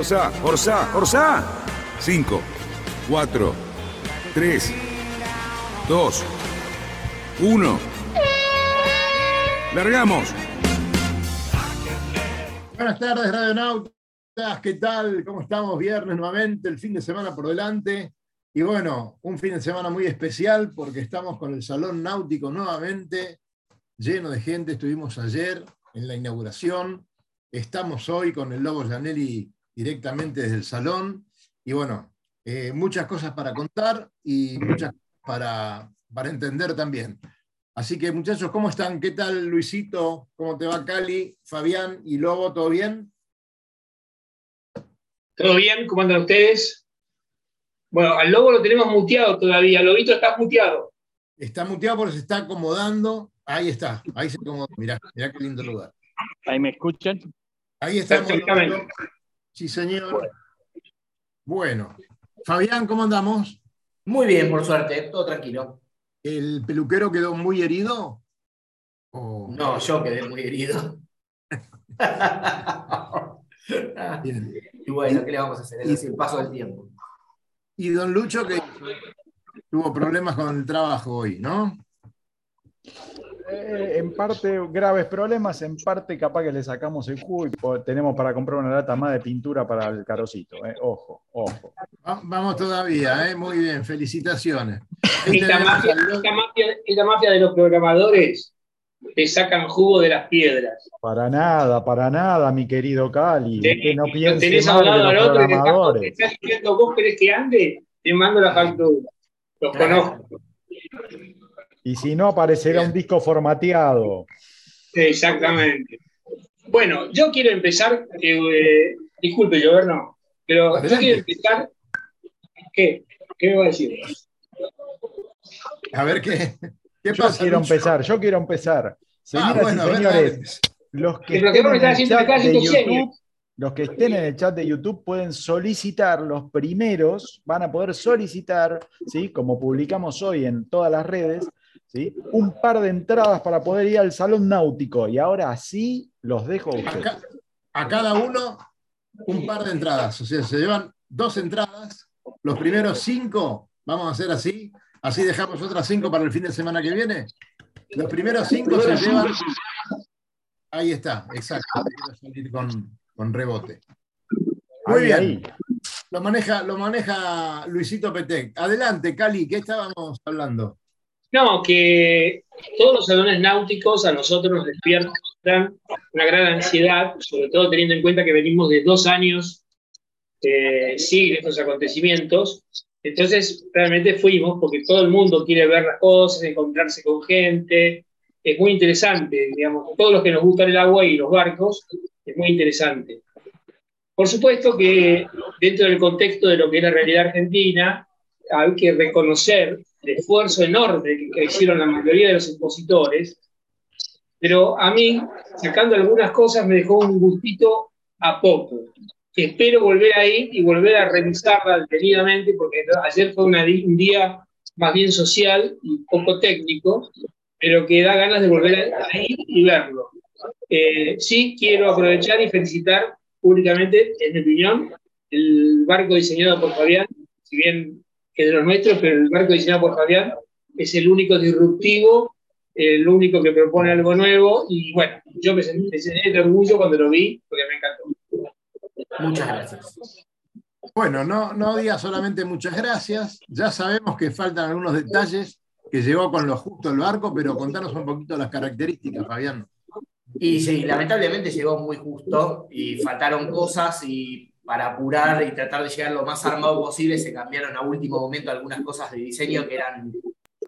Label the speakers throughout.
Speaker 1: Orsá, Orsá, Orsá. 5, 4, 3, 2, 1. Largamos.
Speaker 2: Buenas tardes, Radionautas. ¿Qué tal? ¿Cómo estamos? Viernes nuevamente, el fin de semana por delante. Y bueno, un fin de semana muy especial porque estamos con el Salón Náutico nuevamente, lleno de gente. Estuvimos ayer en la inauguración. Estamos hoy con el Lobo Janelli directamente desde el salón. Y bueno, eh, muchas cosas para contar y muchas para, para entender también. Así que muchachos, ¿cómo están? ¿Qué tal Luisito? ¿Cómo te va Cali? Fabián y Lobo, ¿todo bien?
Speaker 3: ¿Todo bien? ¿Cómo andan ustedes? Bueno, al lobo lo tenemos muteado todavía. Lobito está muteado.
Speaker 2: Está muteado porque se está acomodando. Ahí está, ahí se acomodó. Mirá, mirá qué lindo lugar.
Speaker 4: ¿Ahí me escuchan?
Speaker 2: Ahí estamos. Sí, señor. Bueno, Fabián, ¿cómo andamos?
Speaker 5: Muy bien, por suerte, todo tranquilo.
Speaker 2: ¿El peluquero quedó muy herido? ¿O-
Speaker 5: No, yo quedé muy herido.
Speaker 2: Bien.
Speaker 5: y bueno, ¿qué le vamos a hacer? Es el paso del tiempo.
Speaker 2: Y don Lucho, que tuvo problemas con el trabajo hoy, ¿no?
Speaker 4: Eh, en parte graves problemas, en parte capaz que le sacamos el jugo y tenemos para comprar una lata más de pintura para el carocito. eh. Ojo, ojo.
Speaker 2: Va- Vamos todavía, ¿eh? Muy bien, felicitaciones. Ahí
Speaker 3: Esta
Speaker 2: tenemos
Speaker 3: mafia,
Speaker 2: al
Speaker 3: esta mafia- de los programadores te sacan jugo de las piedras.
Speaker 4: Para nada, para nada, mi querido Cali. Usted no
Speaker 3: Lo
Speaker 4: piense
Speaker 3: tenés
Speaker 4: mal de
Speaker 3: al
Speaker 4: los
Speaker 3: otro y te estás diciendo, vos querés que ande, te mando la factura. Los conozco.
Speaker 4: Y si no, aparecerá un disco formateado.
Speaker 3: Exactamente. Bueno, yo quiero empezar, eh, disculpe, Joverno, pero yo quiero empezar. ¿Qué? ¿Qué me va a decir?
Speaker 2: A ver qué, qué
Speaker 4: Yo
Speaker 2: pasa.
Speaker 4: quiero
Speaker 2: Lucho?
Speaker 4: empezar, yo quiero empezar. Señoras
Speaker 2: Ah, bueno,
Speaker 4: y señores, los que, estén
Speaker 3: no
Speaker 4: en el
Speaker 3: haciendo
Speaker 4: chat
Speaker 3: acá
Speaker 4: de YouTube, los que estén en el chat de YouTube pueden solicitar, los primeros van a poder solicitar, ¿sí? como publicamos hoy en todas las redes, ¿sí? un par de entradas para poder ir al Salón Náutico. Y ahora sí los dejo a ustedes.
Speaker 2: cada uno un par de entradas. O sea, se llevan dos entradas. Los primeros cinco, vamos a hacer así. Así dejamos otras cinco para el fin de semana que viene. Los primeros cinco se llevan. Ahí está, exacto. Quiero salir con, con rebote. Muy
Speaker 4: Ahí,
Speaker 2: bien.
Speaker 4: ahí.
Speaker 2: Lo maneja, lo maneja Luisito Petec. Adelante, Cali, ¿qué estábamos hablando?
Speaker 3: No, que todos los salones náuticos a nosotros nos despiertan una gran ansiedad, sobre todo teniendo en cuenta que venimos de dos años eh, estos acontecimientos. Entonces, realmente fuimos porque todo el mundo quiere ver las cosas, encontrarse con gente. Es muy interesante, digamos, todos los que nos gustan el agua y los barcos, es muy interesante. Por supuesto que dentro del contexto de lo que es la realidad argentina, hay que reconocer el esfuerzo enorme que- que hicieron la mayoría de los expositores, pero a mí, sacando algunas cosas, me dejó un gustito a poco. Espero volver ahí y volver a revisarla detenidamente, porque ayer fue un día más bien social y poco técnico, pero que da ganas de volver ahí y verlo. Eh, sí, quiero aprovechar y felicitar públicamente, en mi opinión, el barco diseñado por Fabián, si bien que de los nuestros, pero el barco diseñado por Fabián es el único disruptivo, el único que propone algo nuevo, y bueno, yo me sentí, me sentí de orgullo cuando lo vi, porque me encantó.
Speaker 5: Muchas gracias.
Speaker 2: Bueno, no, no diga solamente muchas gracias. Ya sabemos que faltan algunos detalles que llegó con lo justo el barco, pero contanos un poquito las características, Fabián.
Speaker 5: Y sí, lamentablemente llegó muy justo y faltaron cosas y para apurar y tratar de llegar lo más armado posible se cambiaron a último momento algunas cosas de diseño que eran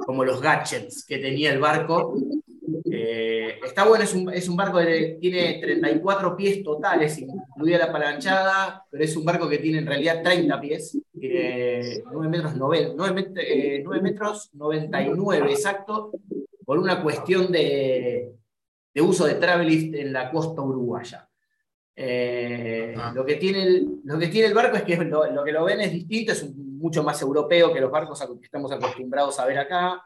Speaker 5: como los gadgets que tenía el barco. Eh, Eh, está bueno, es un, es un barco que tiene 34 pies totales, incluida la palanchada, pero es un barco que tiene en realidad 30 pies, 9 metros, 9, 9, 9 metros 99 exacto, por una cuestión de, de uso de travelift en la costa uruguaya. Eh, ah. lo, que tiene el, lo que tiene el barco es que lo, que lo ven es distinto, es mucho más europeo que los barcos a los que estamos acostumbrados a ver acá,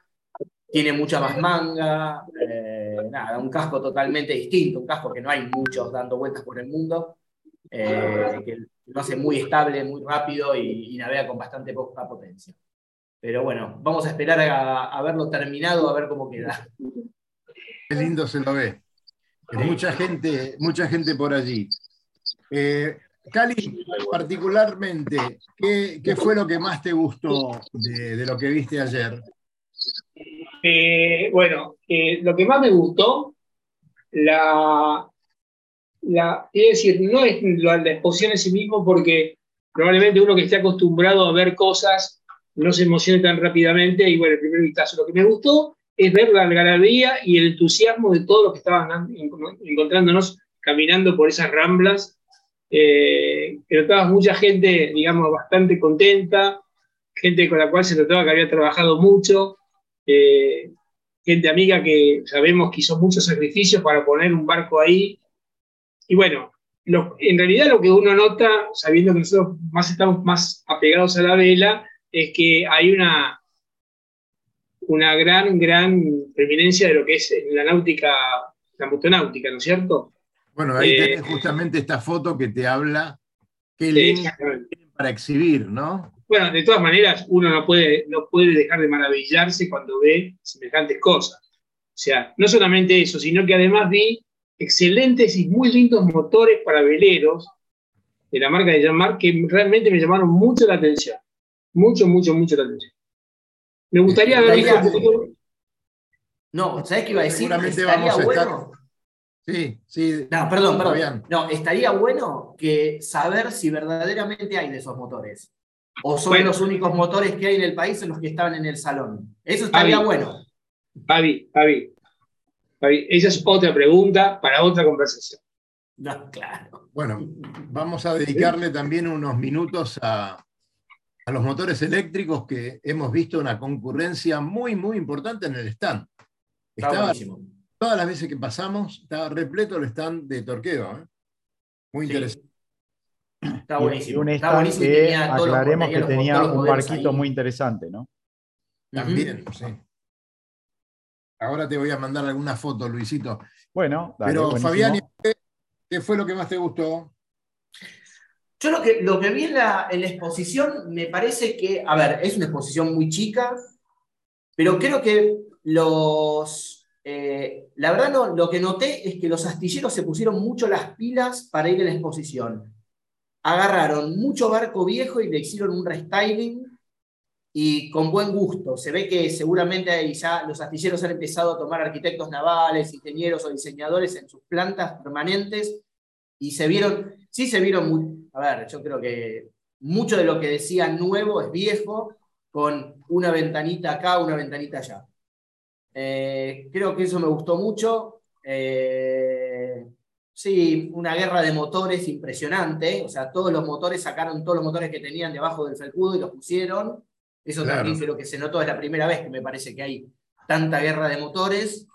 Speaker 5: tiene mucha más manga, eh, nada, un casco totalmente distinto, un casco que no hay muchos dando vueltas por el mundo, eh, que lo hace muy estable, muy rápido y, navega con bastante poca potencia. Pero bueno, vamos a esperar a verlo terminado, a ver cómo queda.
Speaker 2: Qué lindo se lo ve. Mucha gente, mucha gente por allí. Eh, Cali, particularmente, ¿qué, fue lo que más te gustó de, lo que viste ayer?
Speaker 3: Eh, bueno, eh, lo que más me gustó, la, la, decir, no es la, la, exposición en sí mismo, porque probablemente uno que esté acostumbrado a ver cosas no se emocione tan rápidamente. Y bueno, el primer vistazo, lo que me gustó es ver la algarabía y el entusiasmo de todos los que estaban encontrándonos caminando por esas ramblas. Eh, que notabas mucha gente, digamos, bastante contenta, gente con la cual se notaba que había trabajado mucho, eh, gente amiga que sabemos que hizo muchos sacrificios para poner un barco ahí. Y bueno, en realidad lo que uno nota, sabiendo que nosotros más estamos más apegados a la vela, es que hay una, una gran, gran preeminencia de lo que es la náutica, la motonáutica, ¿no es cierto?
Speaker 2: Bueno, ahí eh, tenés justamente esta foto que te habla qué línea para exhibir, ¿no?
Speaker 3: Bueno, de todas maneras, uno no puede, no puede dejar de maravillarse cuando ve semejantes cosas. O sea, no solamente eso, sino que además vi excelentes y muy lindos motores para veleros de la marca de Jean-Marc que realmente me llamaron mucho la atención. Mucho, mucho, mucho la atención. Me gustaría ver.
Speaker 5: No, ¿sabes qué iba a decir? estaría bueno.
Speaker 2: Sí, sí.
Speaker 5: No, perdón, perdón. No, estaría bueno que saber si verdaderamente hay de esos motores. O son los únicos motores que hay en el país en los que estaban en el salón. Eso estaría bueno.
Speaker 3: Pavi, Pavi, Pavi, esa es otra pregunta para otra conversación.
Speaker 5: No, claro.
Speaker 2: Bueno, vamos a dedicarle también unos minutos a, a los motores eléctricos que hemos visto una concurrencia muy, muy importante en el stand. Estaba, todas las veces que pasamos, estaba repleto el stand de Torquedo. ¿eh? Muy interesante.
Speaker 5: Está buenísimo.
Speaker 4: un stand que aclaremos que tenía un barquito muy interesante, ¿no?
Speaker 2: También, sí. Ahora te voy a mandar alguna foto, Luisito.
Speaker 4: Bueno,
Speaker 2: Pero Fabián, ¿qué fue lo que más te gustó?
Speaker 5: Yo lo que, lo que vi en la, exposición me parece que, a ver, es una exposición muy chica, pero creo que los, eh, la verdad no, lo que noté es que los astilleros se pusieron mucho las pilas para ir a la exposición. Agarraron mucho barco viejo y le hicieron un restyling y con buen gusto. Se ve que seguramente ya los astilleros han empezado a tomar arquitectos navales, ingenieros o diseñadores en sus plantas permanentes y se vieron, sí se vieron muy, a ver, yo creo que mucho de lo que decía nuevo es viejo, con una ventanita acá, una ventanita allá. Eh, creo que eso me gustó mucho. Eh, sí, una guerra de motores impresionante. O sea, todos los motores sacaron todos los motores que tenían debajo del felpudo y los pusieron. Eso también creo que se notó, es la primera vez que me parece que hay tanta guerra de motores.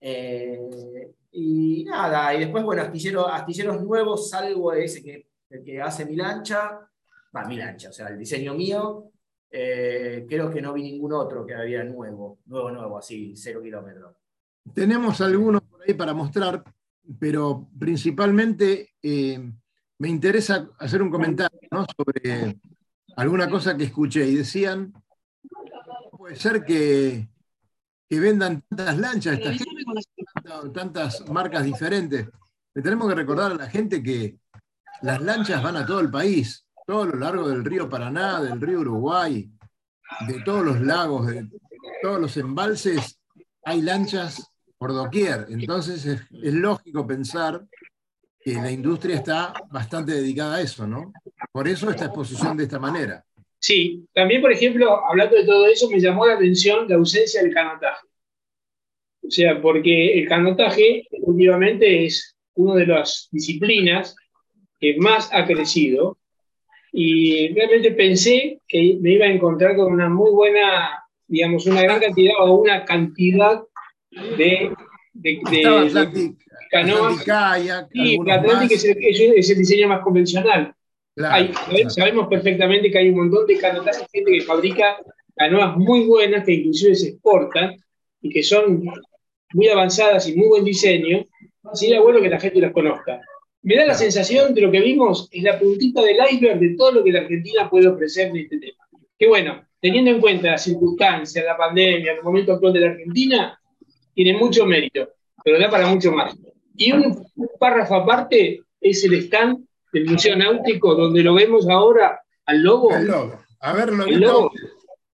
Speaker 5: Eh, y nada, y después, bueno, astilleros nuevos, salvo ese que el que hace mi lancha, va, mi lancha, o sea, el diseño mío, eh, creo que no vi ningún otro que había nuevo, nuevo, nuevo, así, cero kilómetros.
Speaker 2: Tenemos algunos por ahí para mostrar, pero principalmente eh, me interesa hacer un comentario sobre alguna cosa que escuché y decían, puede ser que, que vendan tantas lanchas, tantas marcas diferentes. Le tenemos que recordar a la gente que las lanchas van a todo el país, todo lo largo del río Paraná, del río Uruguay, de todos los lagos, de todos los embalses, hay lanchas por doquier. Entonces es, lógico pensar que la industria está bastante dedicada a eso, ¿no? Por eso esta exposición de esta manera.
Speaker 3: Sí, también, por ejemplo, hablando de todo eso, me llamó la atención la ausencia del canotaje. O sea, porque el canotaje últimamente es una de las disciplinas que más ha crecido y realmente pensé que me iba a encontrar con una muy buena, digamos, una gran cantidad o una cantidad de, de, de, canoas. y Atlantic es el, es el, diseño más convencional. Claro, claro. Sabemos perfectamente que hay un montón de canotas, gente que fabrica canoas muy buenas que inclusive se exportan y que son muy avanzadas y muy buen diseño. Sería bueno que la gente las conozca. Me da la sensación de lo que vimos es la puntita del iceberg de todo lo que la Argentina puede ofrecer en este tema. Que bueno, teniendo en cuenta las circunstancias, la pandemia, el momento actual de la Argentina, tiene mucho mérito, pero da para mucho más. Y un, párrafo aparte es el stand del Museo Náutico, donde lo vemos ahora al lobo.
Speaker 2: El lobo. A verlo.
Speaker 3: El lobo.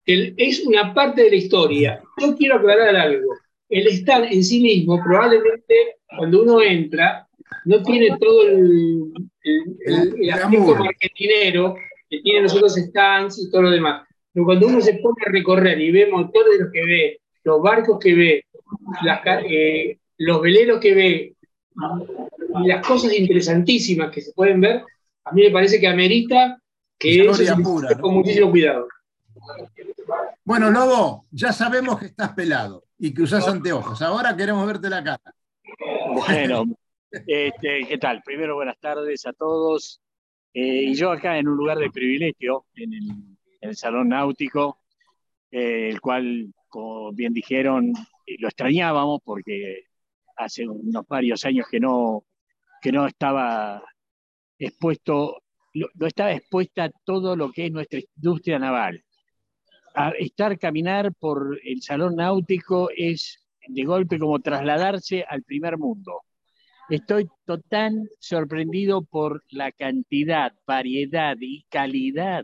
Speaker 3: El, es una parte de la historia. Yo quiero aclarar algo. El stand en sí mismo, probablemente cuando uno entra, no tiene todo el, el, el, el aspecto marketinero que tienen los otros stands y todo lo demás. Pero cuando uno se pone a recorrer y ve motores de los que ve, los barcos que ve, las, eh, los veleros que ve, y las cosas interesantísimas que se pueden ver, a mí me parece que amerita que eso se pura, ¿no? con muchísimo cuidado.
Speaker 2: Bueno, Lobo, ya sabemos que estás pelado y que usas anteojos. Ahora queremos verte la cara.
Speaker 6: Bueno, este, ¿qué tal? Primero, buenas tardes a todos. Eh, y yo acá en un lugar de privilegio, en el, Salón Náutico, eh, el cual, como bien dijeron, lo extrañábamos porque hace unos varios años que no, que no estaba expuesto, no estaba expuesta todo lo que es nuestra industria naval. A estar caminar por el salón náutico es de golpe como trasladarse al primer mundo. Estoy total sorprendido por la cantidad, variedad y calidad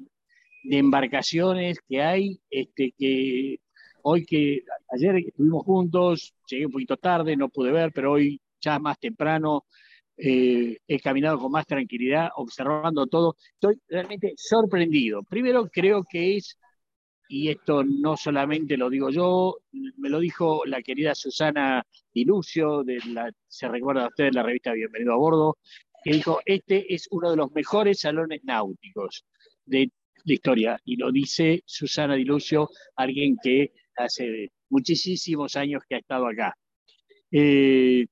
Speaker 6: de embarcaciones que hay, este, que hoy que ayer estuvimos juntos, llegué un poquito tarde, no pude ver, pero hoy ya más temprano eh, he caminado con más tranquilidad, observando todo. Estoy realmente sorprendido. Primero creo que es, y esto no solamente lo digo yo, me lo dijo la querida Susana Dilucio, de la, se recuerda a ustedes la revista Bienvenido a Bordo, que dijo, este es uno de los mejores salones náuticos de la historia. Y lo dice Susana Dilucio, alguien que hace muchísimos años que ha estado acá. Eh,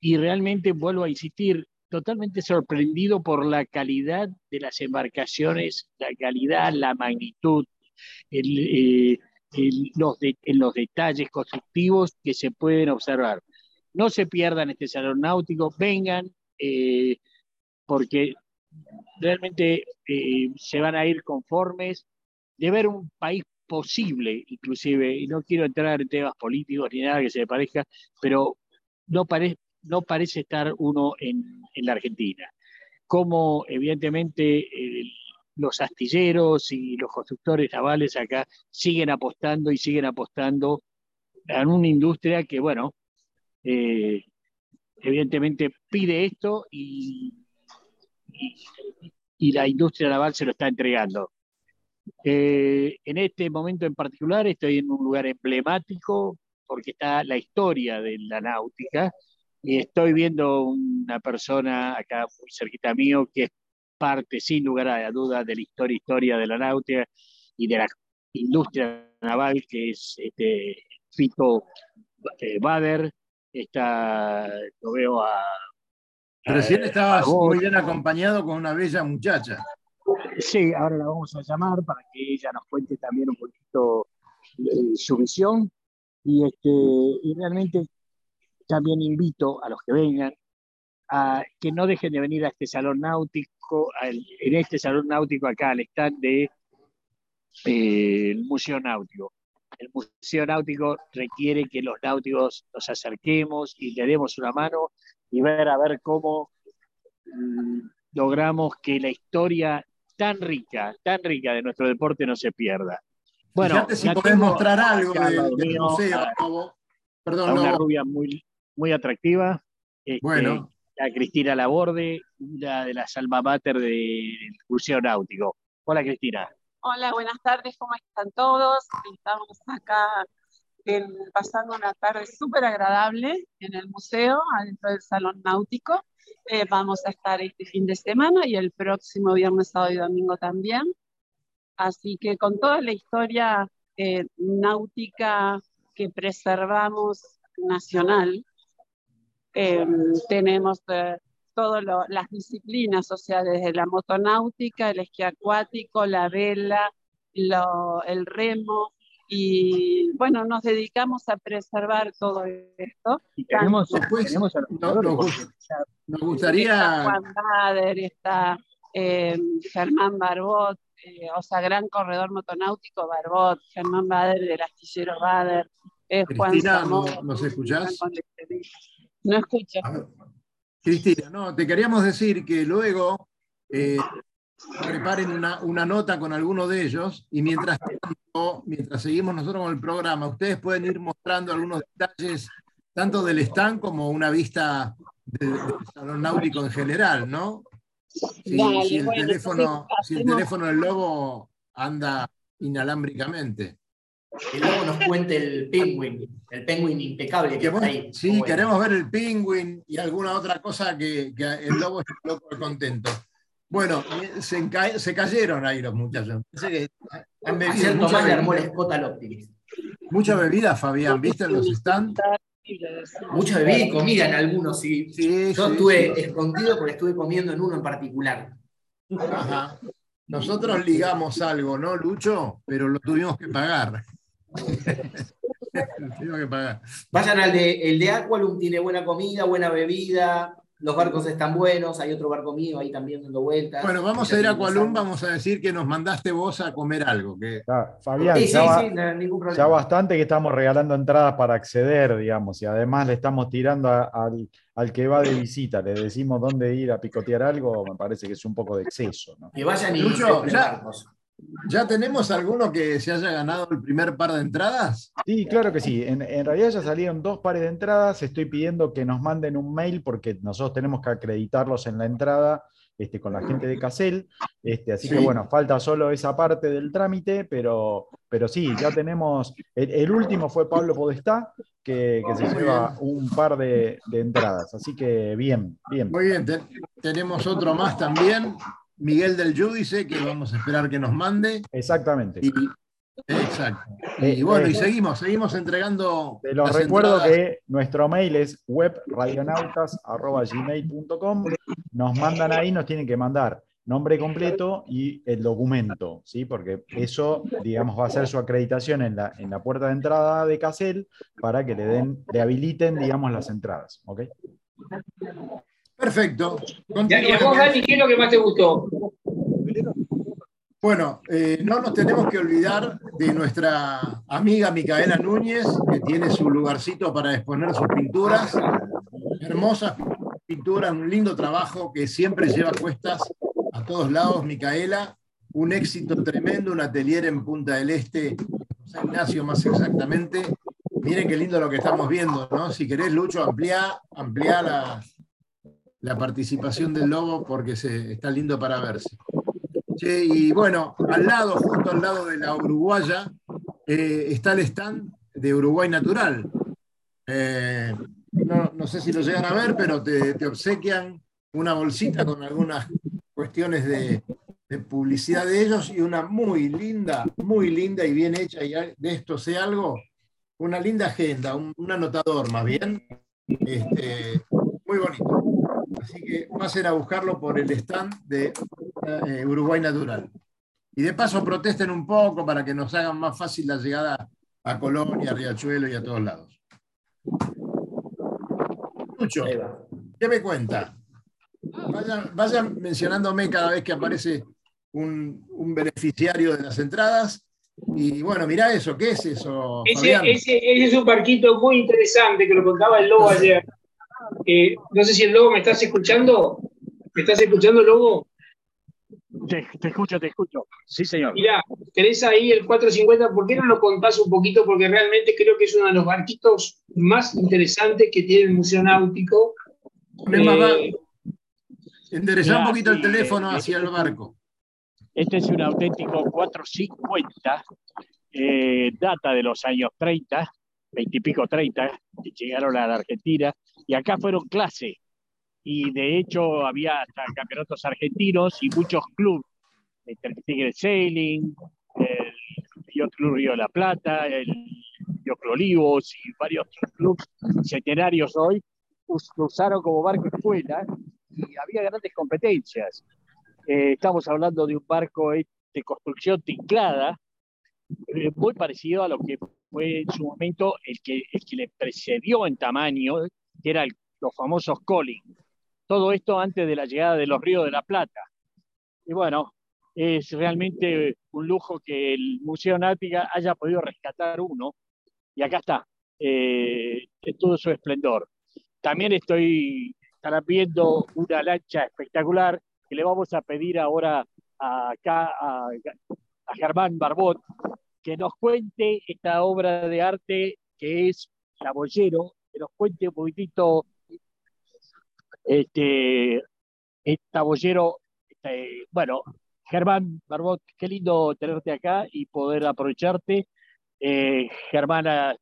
Speaker 6: y realmente vuelvo a insistir, totalmente sorprendido por la calidad de las embarcaciones, la calidad, la magnitud, el, eh, los, de, en los detalles constructivos que se pueden observar. No se pierdan este salón náutico, vengan, eh, porque realmente eh, se van a ir conformes de ver un país posible, inclusive, y no quiero entrar en temas políticos ni nada que se parezca, pero no, pare, no parece estar uno en, en la Argentina. Como evidentemente el, los astilleros y los constructores navales acá siguen apostando y siguen apostando en una industria que, bueno, eh, evidentemente pide esto y, y, y, la industria naval se lo está entregando. Eh, en este momento en particular estoy en un lugar emblemático porque está la historia de la náutica y estoy viendo una persona acá muy cerquita mío que es parte, sin lugar a dudas, de la historia, historia de la náutica y de la industria naval, que es este, Fito eh, Bader. Está, lo veo a.
Speaker 2: Recién estabas muy bien acompañado con una bella muchacha.
Speaker 6: Sí, ahora la vamos a llamar para que ella nos cuente también un poquito eh, su visión. Y, este, y realmente también invito a los que vengan a que no dejen de venir a este salón náutico, al, en este salón náutico acá, al stand del de, eh, Museo Náutico. El Museo Náutico requiere que los náuticos nos acerquemos y le demos una mano y ver a ver cómo mm, logramos que la historia tan rica, tan rica de nuestro deporte no se pierda.
Speaker 2: Bueno, Fíjate si podés mostrar algo del de museo.
Speaker 6: A, Perdón, a una no. rubia muy, muy atractiva. Este,
Speaker 2: bueno
Speaker 6: a Cristina Laborde, una de las alma mater del Museo Náutico. Hola Cristina.
Speaker 7: Hola, buenas tardes, ¿cómo están todos? Estamos acá pasando una tarde súper agradable en el museo, adentro del salón náutico. Eh, vamos a estar este fin de semana y el próximo viernes, sábado y domingo también. Así que con toda la historia eh, náutica que preservamos nacional, em, tenemos eh, todas las disciplinas, o sea, desde la motonáutica, el esquí acuático, la vela, el remo, y bueno, nos dedicamos a preservar todo esto.
Speaker 2: Y tenemos, Después, nos, gustaría...
Speaker 7: Está Juan Bader, está eh, Germán Barbot, eh, o sea, gran corredor motonáutico Barbot, Germán Bader del astillero Bader,
Speaker 2: eh, Cristina, ¿no, ¿nos escuchás?
Speaker 7: No escucho.
Speaker 2: Cristina, no, te queríamos decir que luego eh, preparen una, una, nota con alguno de ellos y mientras mientras seguimos nosotros con el programa, ustedes pueden ir mostrando algunos detalles, tanto del stand como una vista del, salón náutico en general, ¿no? Si, el, teléfono, si el teléfono del lobo anda inalámbricamente.
Speaker 5: Que luego nos cuente el penguin, el penguin impecable que, está ahí.
Speaker 2: Sí, queremos ver el penguin y alguna otra cosa que, que el lobo esté loco de contento. Bueno, se, se, cayeron ahí los muchachos.
Speaker 5: Han bebido mucha bebida.
Speaker 2: Mucha bebida, Fabián, ¿viste los stands?
Speaker 5: Mucha bebida y comida en algunos, sí. Yo estuve escondido porque estuve comiendo en uno en particular.
Speaker 2: Ajá. Nosotros ligamos algo, ¿no, Lucho? Pero lo tuvimos que pagar.
Speaker 5: Que pagar. Vayan al de, el de Aqualum, tiene buena comida, buena bebida, los barcos están buenos, hay otro barco mío ahí también dando vueltas.
Speaker 2: Bueno, vamos a ir a Kualum, vamos a decir que nos mandaste vos a comer algo. Que...
Speaker 4: Fabián, ya, bastante que estamos regalando entradas para acceder, digamos, y además le estamos tirando al, que va de visita, le decimos dónde ir a picotear algo, me parece que es un poco de exceso. ¿no?
Speaker 5: Que vayan y
Speaker 2: ¿Ya tenemos alguno que se haya ganado el primer par de entradas?
Speaker 4: Sí, claro que sí. En, realidad ya salieron dos pares de entradas. Estoy pidiendo que nos manden un mail porque nosotros tenemos que acreditarlos en la entrada este, con la gente de Casel. Este, así que bueno, falta solo esa parte del trámite, pero, pero sí, ya tenemos. El, último fue Pablo Podestá, que, se lleva un par de, entradas. Así que bien, bien.
Speaker 2: Muy bien, tenemos otro más también. Miguel del Judice, que vamos a esperar que nos mande.
Speaker 4: Exactamente.
Speaker 2: exacto. Y, eh, bueno, y eh, seguimos, seguimos entregando.
Speaker 4: Te lo recuerdo que nuestro mail es webradionautas.gmail.com. Nos mandan ahí, nos tienen que mandar nombre completo y el documento, ¿sí? porque eso, digamos, va a ser su acreditación en la, en la puerta de entrada de Casel para que le den, le habiliten, digamos, las entradas. ¿ok?
Speaker 2: Perfecto.
Speaker 3: ¿Y a vos, Dani, qué es lo que más te gustó?
Speaker 2: Bueno, eh, no nos tenemos que olvidar de nuestra amiga Micaela Núñez, que tiene su lugarcito para exponer sus pinturas. Hermosas pinturas, un lindo trabajo que siempre lleva cuestas a todos lados, Micaela. Un éxito tremendo, un atelier en Punta del Este, San Ignacio más exactamente. Miren qué lindo lo que estamos viendo, ¿no? Si querés, Lucho, amplía, amplía la, la participación del lobo porque se, está lindo para verse. y bueno, al lado, justo al lado de la Uruguaya, eh, está el stand de Uruguay Natural. Eh, no, sé si lo llegan a ver, pero te, obsequian una bolsita con algunas cuestiones de, publicidad de ellos y una muy linda, muy linda y bien hecha, y de esto sé algo, una linda agenda, un, anotador más bien, este, muy bonito. Así que pasen a buscarlo por el stand de eh, Uruguay Natural. Y de paso protesten un poco para que nos hagan más fácil la llegada a Colonia, a Riachuelo y a todos lados. Mucho. ¿Qué me cuenta? Vayan, mencionándome cada vez que aparece un, beneficiario de las entradas. Y bueno, mira eso, ¿qué es eso?
Speaker 3: Ese, ese, es un parquito muy interesante que lo contaba el Lobo ayer. Eh, no sé si el Lobo me estás escuchando. ¿Me estás escuchando, Lobo?
Speaker 6: Te, escucho, te escucho. Sí, señor.
Speaker 3: Mira, tenés ahí el 450, ¿por qué no lo contás un poquito? Porque realmente creo que es uno de los barquitos más interesantes que tiene el Museo Náutico.
Speaker 2: Eh, enderezá un poquito el teléfono hacia el barco.
Speaker 6: Este es un auténtico 450, eh, data de los años 30, veintipico, treinta, que llegaron a la Argentina, y acá fueron clase. Y de hecho había hasta campeonatos argentinos y muchos clubes, el Tigre Sailing, el Club Río de la Plata, el Yacht Olivos y varios clubes centenarios hoy, usaron como barco escuela y había grandes competencias. Eh, estamos hablando de un barco de construcción tinclada, eh, muy parecido a lo que fue en su momento el que, el que le precedió en tamaño, que eran los famosos Collins. Todo esto antes de la llegada de los ríos de la Plata. Y bueno, es realmente un lujo que el Museo Náutica haya podido rescatar uno. Y acá está, eh, en todo su esplendor. También estoy, estarán viendo una lancha espectacular que le vamos a pedir ahora acá a, a Germán Barbot que nos cuente esta obra de arte que es Bollero, que nos cuente un poquitito este, esta Bollero. Este, bueno, Germán Barbot, qué lindo tenerte acá y poder aprovecharte. Eh, Germán ha,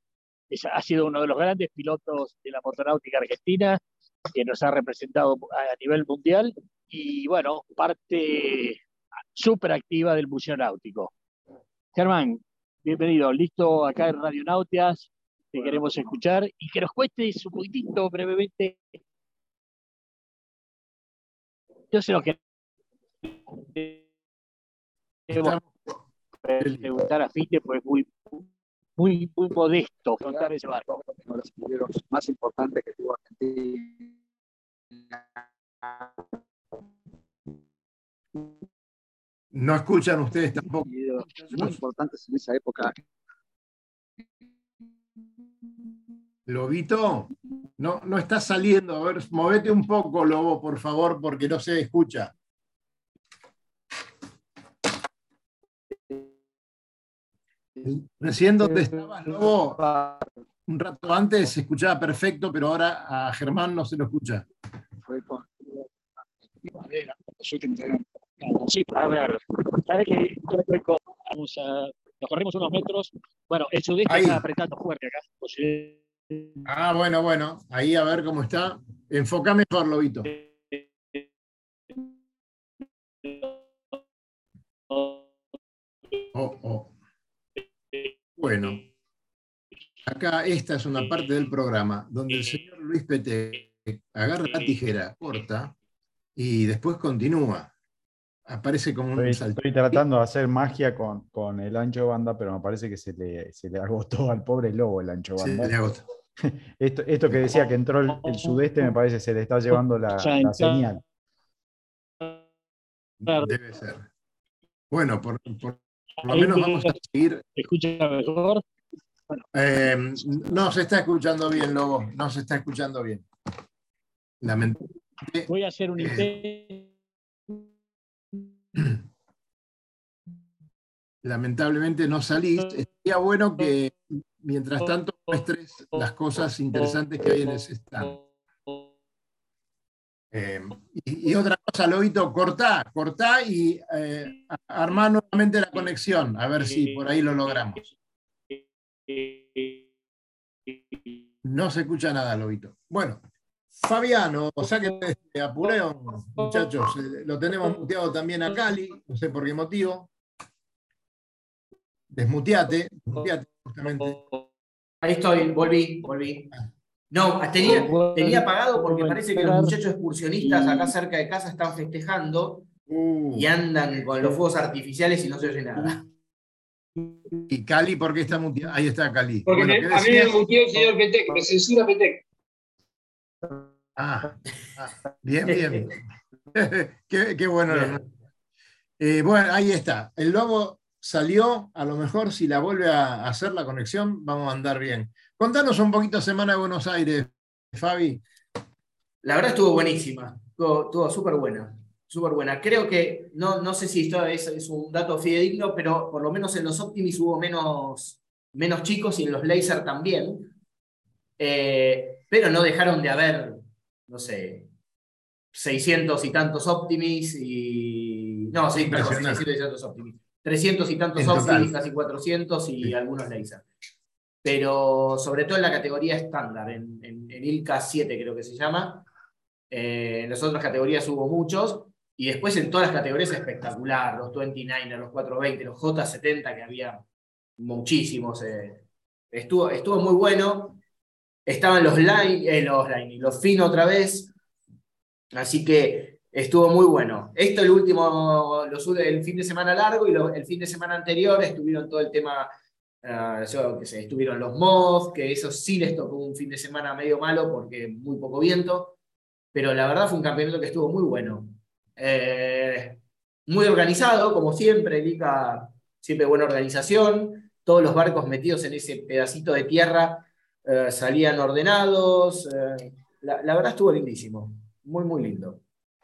Speaker 6: sido uno de los grandes pilotos de la motonáutica argentina, que nos ha representado a nivel mundial y bueno, parte súper activa del Museo Náutico. Germán, bienvenido, listo acá en Radio Nautias, te queremos escuchar y que nos cuentes un poquitito brevemente. Yo sé lo que preguntar a Fite, pues muy, muy, muy modesto contar ese barco.
Speaker 8: Uno de los más importantes que tuvo Argentina
Speaker 2: no escuchan ustedes tampoco.
Speaker 8: Muy importantes en esa época.
Speaker 2: Lobito, no, no está saliendo. A ver, movete un poco, Lobo, por favor, porque no se escucha. Recién donde estabas, Lobo, un rato antes se escuchaba perfecto, pero ahora a Germán no se lo escucha. Fue con
Speaker 6: Sí, a ver, ¿sabes qué? Vamos a, nos corrimos unos metros. Bueno, el sudeste está apretando fuerte acá.
Speaker 2: Ah, bueno, bueno. Ahí a ver cómo está. Enfoca mejor, Lobito. Oh, oh. Bueno, acá esta es una parte del programa donde el señor Luis Pete agarra la tijera, corta y después continúa aparece como un
Speaker 4: estoy, estoy tratando de hacer magia con, con, el ancho banda, pero me parece que se le, se le agotó al pobre lobo el ancho banda. Se le agotó. Esto, esto, que decía que entró el, sudeste, me parece que se le está llevando la, la señal.
Speaker 2: Debe ser. Bueno, por, por, lo menos vamos a seguir.
Speaker 6: ¿Escucha mejor?
Speaker 2: Eh, no se está escuchando bien, Lobo. No se está escuchando bien.
Speaker 6: Lamentablemente. Voy a hacer un eh, intento
Speaker 2: Lamentablemente no salís. Sería bueno que mientras tanto muestres las cosas interesantes que hay en ese stand. Eh, y, otra cosa, Lobito, cortá, cortá y eh, armá nuevamente la conexión, a ver si por ahí lo logramos. No se escucha nada, Lobito. Bueno, Fabiano, o sea que este apureo, muchachos, eh, lo tenemos muteado también a Cali, no sé por qué motivo. Desmuteate, desmuteate justamente.
Speaker 5: Ahí estoy, volví, volví. No, tenía, tenía apagado porque parece que los muchachos excursionistas acá cerca de casa están festejando uh. y andan con los fuegos artificiales y no se oye nada.
Speaker 2: ¿Y Cali por qué está muteado? Ahí está Cali.
Speaker 3: Porque a mí me muteó el señor Petec, me censura Petec.
Speaker 2: Ah, ah, bien, bien. qué, bueno. Eh, bueno, ahí está. El lobo salió, a lo mejor si la vuelve a hacer la conexión, vamos a andar bien. Contanos un poquito Semana de Buenos Aires, Fabi.
Speaker 5: La verdad estuvo buenísima, estuvo súper buena, súper buena. Creo que, no, no sé si esto es, es, un dato fidedigno, pero por lo menos en los Optimis hubo menos, menos chicos y en los Laser también. Eh, pero no dejaron de haber no sé, 600 y tantos Optimis y... No, sí, perdón, 600 y tantos Optimis. 300 y tantos Optimis, casi 400 y algunos Laser. pero sobre todo en la categoría estándar, en, en, en ILCA 7 creo que se llama. Eh, en las otras categorías hubo muchos, y después en todas las categorías espectacular, los 29, los 420, los J70, que había muchísimos. eh, estuvo, estuvo muy bueno. Estaban los line, eh, los line, los fin otra vez. Así que estuvo muy bueno. Esto el último, los, el fin de semana largo y el fin de semana anterior estuvieron todo el tema, ah, qué sé, estuvieron los mods, que eso sí les tocó un fin de semana medio malo porque muy poco viento, pero la verdad fue un campeonato que estuvo muy bueno. Eh, muy organizado, como siempre, el ICA siempre buena organización, todos los barcos metidos en ese pedacito de tierra eh, salían ordenados, eh, la, la verdad estuvo lindísimo, muy, muy lindo.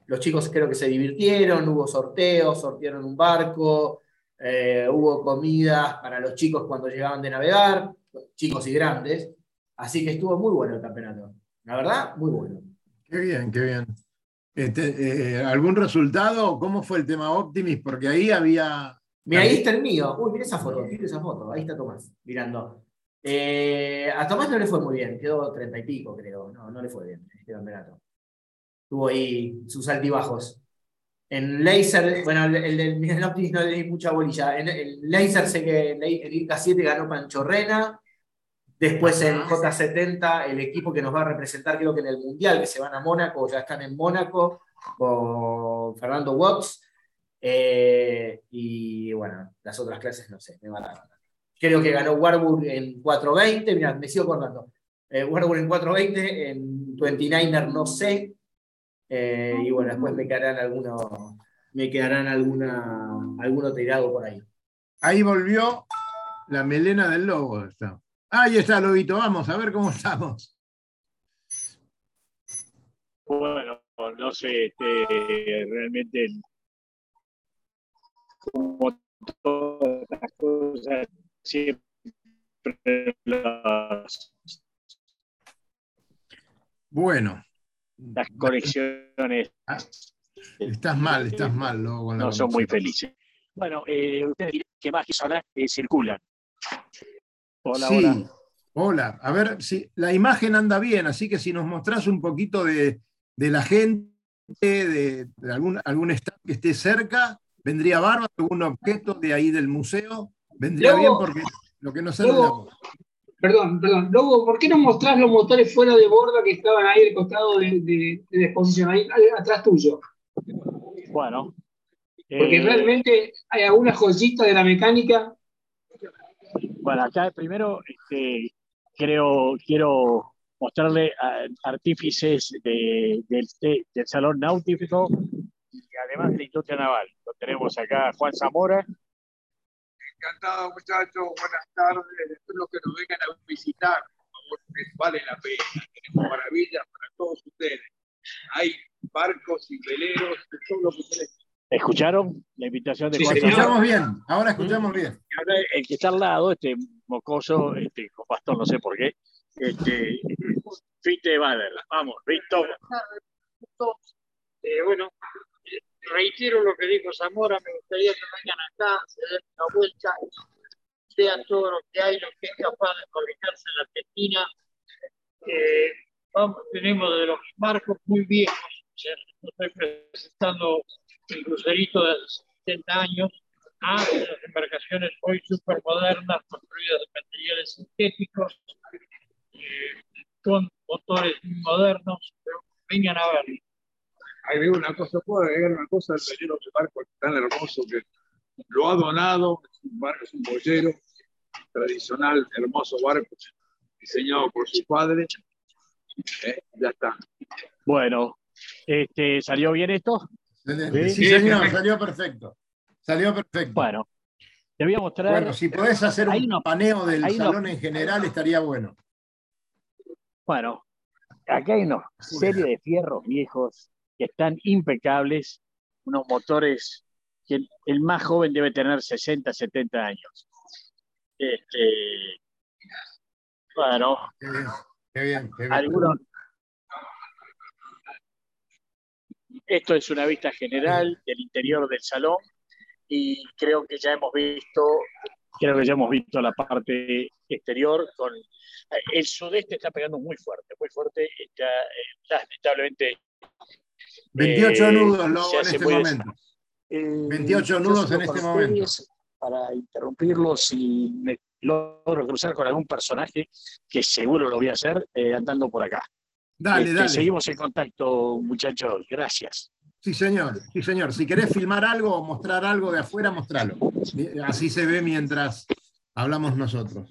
Speaker 5: Los chicos creo que se divirtieron, hubo sorteos, sortearon un barco, eh, hubo comidas para los chicos cuando llegaban de navegar, chicos y grandes, así que estuvo muy bueno el campeonato. La verdad, muy bueno.
Speaker 2: Qué bien, qué bien. Este, eh, ¿Algún resultado? ¿Cómo fue el tema Optimis? Porque ahí había.
Speaker 5: Mira, ahí está el mío. Uy, mira esa foto, mira esa foto. Ahí está Tomás, mirando. Eh, a Tomás no le fue muy bien, quedó treinta y pico, creo. No, no le fue bien este campeonato. Tuvo ahí sus altibajos. En Laser, bueno, el, el, del el Optimis no le di mucha bolilla. En el Laser sé que en el IRCA 7 ganó Panchorrena. Después en J70, el equipo que nos va a representar, creo que en el Mundial, que se van a Mónaco, ya están en Mónaco, con Fernando Watts. Eh, y bueno, las otras clases no sé, me van a Creo que ganó Warburg en 420, mira, me sigo acordando. Eh, Warburg en 420, en 29er no sé. Eh, y bueno, después me quedarán algunos, me quedarán alguna, alguno tirado por ahí.
Speaker 2: Ahí volvió la melena del lobo. Está. Ahí está, Lobito, vamos a ver cómo estamos.
Speaker 6: Bueno, no sé, este, realmente el- como todas las cosas, siempre las,
Speaker 2: Bueno,
Speaker 6: las conexiones
Speaker 2: Ah, estás mal, estás mal,
Speaker 6: no son muy felices. Bueno, eh, ustedes dirán que más que sonar eh, circulan. Hola,
Speaker 2: sí.
Speaker 6: hola.
Speaker 2: Hola, a ver si la imagen anda bien, así que si nos mostrás un poquito de, de la gente, de, de algún, algún staff que esté cerca, vendría bárbaro, algún objeto de ahí del museo, vendría
Speaker 3: Lobo.
Speaker 2: bien porque lo que nos sale de
Speaker 3: Lobo. Perdón, perdón. Lobo, ¿por qué no mostrás los motores fuera de borda que estaban ahí al costado de, de, de la exposición, ahí atrás tuyo?
Speaker 6: Bueno.
Speaker 3: Porque
Speaker 6: eh,
Speaker 3: realmente hay algunas joyitas de la mecánica.
Speaker 6: Bueno, acá primero este, creo, quiero mostrarle a artífices de- del, del Salón Náutico y además de la industria naval. Lo tenemos acá Juan Zamora.
Speaker 9: Encantado, muchachos. Buenas tardes. Espero que nos vengan a visitar. Por favor, que vale la pena. Tenemos maravillas para todos ustedes. Hay barcos y veleros de todo lo que ustedes
Speaker 6: ¿Escucharon la invitación de
Speaker 3: Sí,
Speaker 6: Juan?
Speaker 2: Escuchamos bien, ahora escuchamos bien.
Speaker 6: Y ahora el que está al lado, este mocoso, este, con bastón, no sé por qué, este, Fite Bader. Vamos, Víctor.
Speaker 10: Eh, bueno, reitero lo que dijo Zamora, me gustaría que vengan acá, se den una vuelta, vean todo lo que hay, lo que es capaz de fabricarse en la Argentina. Eh, vamos, tenemos de los barcos muy viejos, estoy presentando el crucerito de hace 70 años, a las embarcaciones hoy súper modernas, construidas de materiales sintéticos, eh, con motores muy modernos, pero vengan a verlo.
Speaker 9: Ahí veo una cosa, puedo agregar una cosa al velero de barco tan hermoso que lo ha donado, es un barco, es un boyero tradicional, hermoso barco, diseñado por su padre. Eh, ya está.
Speaker 6: Bueno, este, ¿salió bien esto? Sí.
Speaker 2: Sí, señor, salió perfecto. Salió perfecto.
Speaker 6: Bueno, te voy a mostrar.
Speaker 2: Bueno, si podés hacer un
Speaker 6: unos-
Speaker 2: paneo del salón en general, estaría bueno.
Speaker 6: Bueno, acá hay una serie de fierros viejos que están impecables, unos motores que el, el más joven debe tener 60, 70 años. Este, bueno,
Speaker 2: Qué bien, qué bien. qué bien.
Speaker 6: algunos. Esto es una vista general del interior del salón y creo que ya hemos visto creo que ya hemos visto la parte exterior. Con, el sudeste está pegando muy fuerte, muy fuerte. Está, está lamentablemente
Speaker 2: 28
Speaker 6: eh,
Speaker 2: nudos, Lobo, en este momento.
Speaker 6: Eh,
Speaker 2: 28
Speaker 6: yo
Speaker 2: nudos en este momento.
Speaker 6: Para interrumpirlos y me logro cruzar con algún personaje, que seguro lo voy a hacer eh, andando por acá.
Speaker 2: Dale,
Speaker 6: Este,
Speaker 2: dale.
Speaker 6: Seguimos en contacto, muchachos. Gracias.
Speaker 2: Sí, señor, sí, señor. Si querés filmar algo o mostrar algo de afuera, mostralo. Así se ve mientras hablamos nosotros.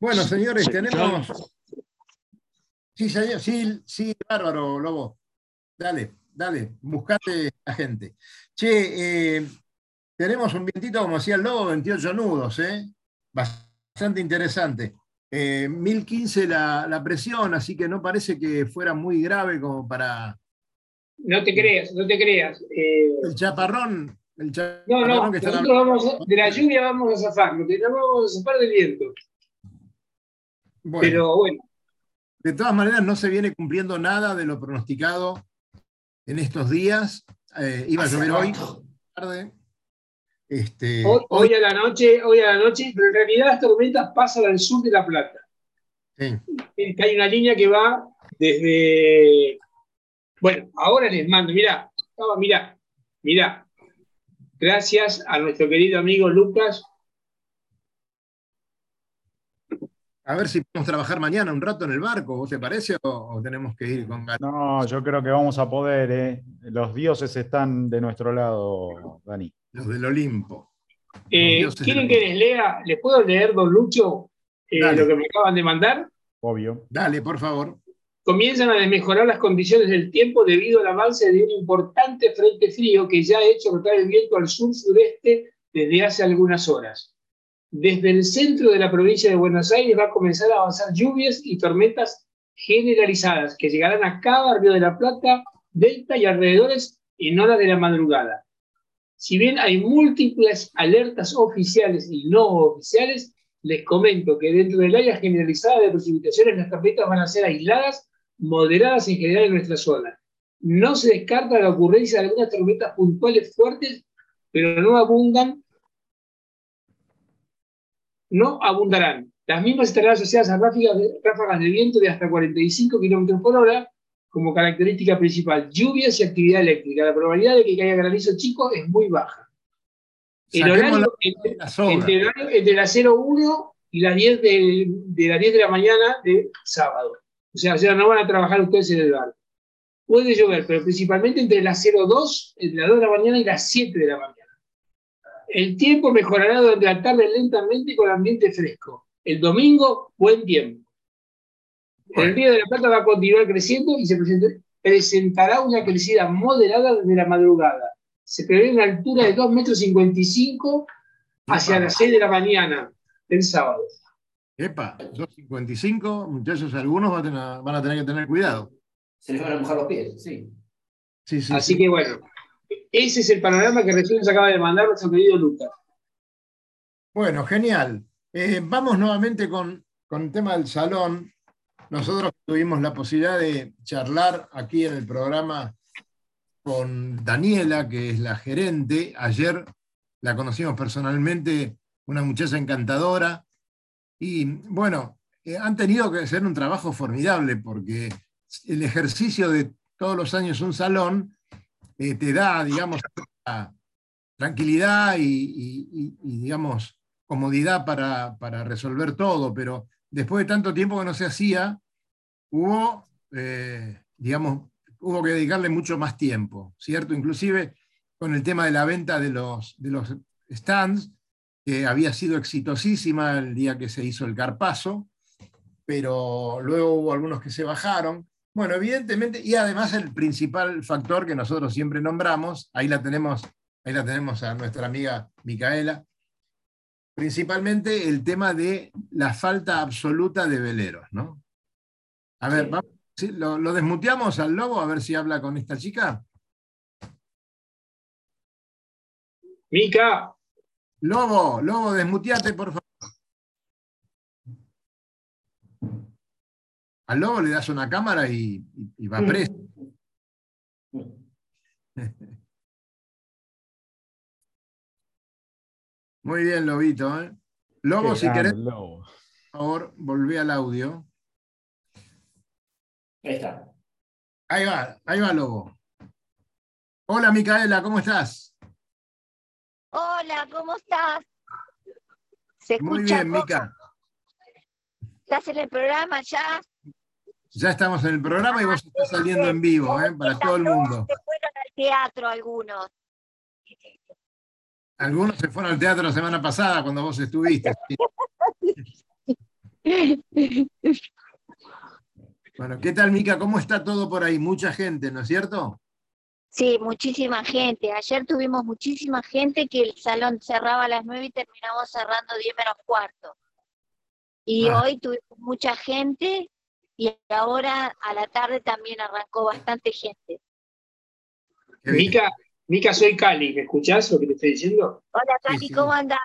Speaker 2: Bueno, señores,
Speaker 6: Sí,
Speaker 2: tenemos. Sí, señor, sí, sí, bárbaro, Lobo. Dale, dale, buscate a gente. Che, eh, tenemos un vientito, como decía el Lobo, 28 nudos, ¿eh? Bastante interesante. Eh, 1015 la, la presión, así que no parece que fuera muy grave como para.
Speaker 3: No te creas, no te creas. Eh,
Speaker 2: El chaparrón, el
Speaker 3: no,
Speaker 2: chaparrón
Speaker 3: no,
Speaker 2: que está
Speaker 3: nosotros vamos a- de la lluvia vamos a zafar, que no vamos a zafar del viento.
Speaker 2: Bueno,
Speaker 3: Pero bueno,
Speaker 2: de todas maneras, no se viene cumpliendo nada de lo pronosticado en estos días. Eh, iba a llover hoy, tarde. Este,
Speaker 3: hoy, hoy a la noche, hoy a la noche, pero en realidad las tormentas pasan al sur de La Plata.
Speaker 2: sí.
Speaker 3: Hay una línea que va desde. Bueno, ahora les mando, mirá, mirá, mirá. Gracias a nuestro querido amigo Lucas.
Speaker 2: A ver si podemos trabajar mañana un rato en el barco, ¿vos te parece? ¿O, o tenemos que ir con ganas?
Speaker 4: No, yo creo que vamos a poder, ¿eh? Los dioses están de nuestro lado, Dani.
Speaker 2: Los del Olimpo.
Speaker 3: Eh, ¿Quieren
Speaker 2: del
Speaker 3: que les lea? ¿Les puedo leer, don Lucho, eh, lo que me acaban de mandar?
Speaker 4: Obvio.
Speaker 2: Dale, por favor.
Speaker 3: Comienzan a desmejorar las condiciones del tiempo debido al avance de un importante frente frío que ya ha hecho rotar el viento al sur-sureste desde hace algunas horas. Desde el centro de la provincia de Buenos Aires va a comenzar a avanzar lluvias y tormentas generalizadas que llegarán a cada Río de la Plata, Delta y alrededores en horas de la madrugada. Si bien hay múltiples alertas oficiales y no oficiales, les comento que dentro del área generalizada de precipitaciones las tormentas van a ser aisladas, moderadas en general en nuestra zona. No se descarta la ocurrencia de algunas tormentas puntuales fuertes, pero no abundan, no abundarán. Las mismas estarán asociadas a ráfagas de, ráfagas de viento de hasta 45 km por hora como característica principal. Lluvias y actividad eléctrica. La probabilidad de que caiga granizo chico es muy baja. El horario entre, entre entre las 01 y las 10 de, de las 10 de la mañana de sábado. O sea, o sea, no van a trabajar ustedes en el barco. Puede llover, pero principalmente entre las 02, entre las 2 de la mañana y las 7 de la mañana. El tiempo mejorará durante la tarde lentamente con ambiente fresco. El domingo, buen tiempo. El Río de la Plata va a continuar creciendo y se present- presentará una crecida moderada desde la madrugada. Se prevé una altura de 2,55 metros hacia las 6 de la mañana del sábado.
Speaker 2: Epa, 255, muchachos, algunos van a, tener, van a tener que tener cuidado.
Speaker 5: Se les van a mojar los pies, sí.
Speaker 2: Sí, sí,
Speaker 3: Así
Speaker 2: sí.
Speaker 3: que bueno, ese es el panorama que recién nos acaba de mandar nuestro querido Lucas.
Speaker 2: Bueno, genial. Eh, vamos nuevamente con, con el tema del salón. Nosotros tuvimos la posibilidad de charlar aquí en el programa con Daniela, que es la gerente. Ayer la conocimos personalmente, una muchacha encantadora. Y bueno, eh, han tenido que hacer un trabajo formidable porque el ejercicio de todos los años un salón eh, te da, digamos, tranquilidad y, digamos, comodidad para, para resolver todo, pero después de tanto tiempo que no se hacía, hubo, eh, digamos, hubo que dedicarle mucho más tiempo, ¿cierto? Inclusive con el tema de la venta de los, de los stands, que había sido exitosísima el día que se hizo el carpazo, pero luego hubo algunos que se bajaron. Bueno, evidentemente, y además el principal factor que nosotros siempre nombramos, ahí la tenemos, ahí la tenemos a nuestra amiga Micaela, principalmente el tema de la falta absoluta de veleros, ¿no? A ver, vamos, ¿sí? ¿lo, lo desmuteamos al lobo a ver si habla con esta chica?
Speaker 3: Mica,
Speaker 2: Lobo, Lobo, desmuteate, por favor. Al lobo le das una cámara y, y- y va preso. Muy bien, Lobito. ¿eh? Lobo,
Speaker 4: Qué
Speaker 2: si querés, por favor, volví al audio.
Speaker 5: Ahí está.
Speaker 2: Ahí va, ahí va Lobo. Hola Micaela, ¿cómo estás?
Speaker 11: Hola, ¿cómo estás? ¿Se escucha
Speaker 2: Muy bien? Mica.
Speaker 11: ¿Estás en el programa ya?
Speaker 2: Ya estamos en el programa y vos estás saliendo en vivo, ¿eh? para todo el mundo.
Speaker 11: Se fueron al teatro algunos.
Speaker 2: Algunos se fueron al teatro la semana pasada cuando vos estuviste. sí. Bueno, ¿qué tal, Mica? ¿Cómo está todo por ahí? Mucha gente, ¿no es cierto?
Speaker 11: Sí, muchísima gente. Ayer tuvimos muchísima gente que el salón cerraba a las 9 y terminamos cerrando 10 menos cuarto. Y
Speaker 2: Ah.
Speaker 11: hoy tuvimos mucha gente y ahora a la tarde también arrancó bastante gente.
Speaker 3: Mica, Mica, soy Cali, ¿me escuchás lo que te estoy diciendo?
Speaker 11: Hola, Cali,
Speaker 2: sí.
Speaker 11: ¿cómo andás?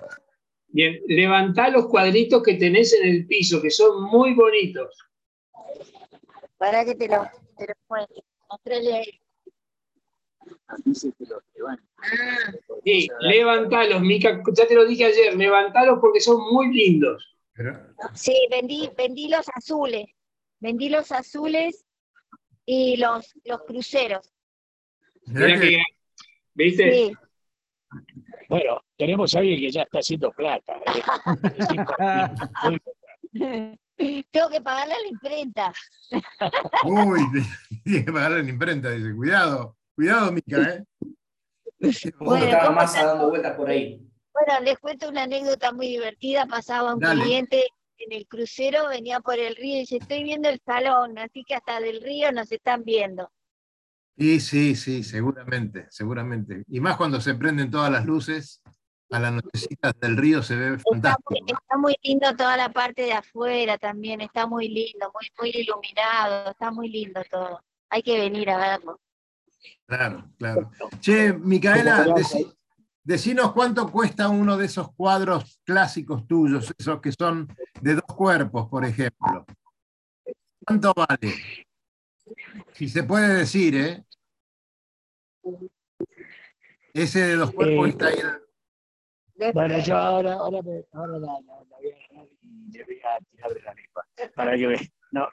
Speaker 3: Bien, levantá los cuadritos que tenés en el piso, que son muy bonitos.
Speaker 11: Para que te lo, te lo muestre. Mostrale ahí.
Speaker 6: Los.
Speaker 11: Ah,
Speaker 3: Sí, levantalos, Mica, ya te lo dije ayer, levantalos porque son muy lindos.
Speaker 11: Sí, vendí, vendí los azules. Vendí los azules y los, los cruceros.
Speaker 2: que-
Speaker 3: ¿viste?
Speaker 11: Sí.
Speaker 6: Bueno, tenemos a alguien que ya está haciendo plata. ¿eh?
Speaker 11: Tengo que pagarle a la imprenta.
Speaker 2: Uy, tiene que pagarle la imprenta, dice. Cuidado, cuidado, Mica, ¿eh?
Speaker 11: Bueno,
Speaker 5: estaba
Speaker 11: ¿cómo
Speaker 5: Massa
Speaker 11: está?
Speaker 5: dando vueltas por ahí.
Speaker 11: Bueno, les cuento una anécdota muy divertida. Pasaba un
Speaker 2: Dale.
Speaker 11: cliente en el crucero, venía por el río y dice, estoy viendo el salón, así que hasta del río nos están viendo.
Speaker 2: Y sí, sí, seguramente, seguramente. Y más cuando se prenden todas las luces, a las nochecitas del río se ve
Speaker 11: Está muy,
Speaker 2: fantástico.
Speaker 11: está muy lindo toda la parte de afuera también, está muy lindo, muy, muy iluminado, está muy lindo todo. Hay que venir a verlo.
Speaker 2: Claro, claro. Che, Micaela, decinos cuánto cuesta uno de esos cuadros clásicos tuyos, esos que son de dos cuerpos, por ejemplo. ¿Cuánto vale? Si se puede decir, ¿eh? Ese de dos cuerpos
Speaker 6: Eh,
Speaker 2: está ahí. en-
Speaker 6: Bueno, yo ahora, ahora, me- ahora la, voy a y le voy a tirar de la lengua. Para que ve- no,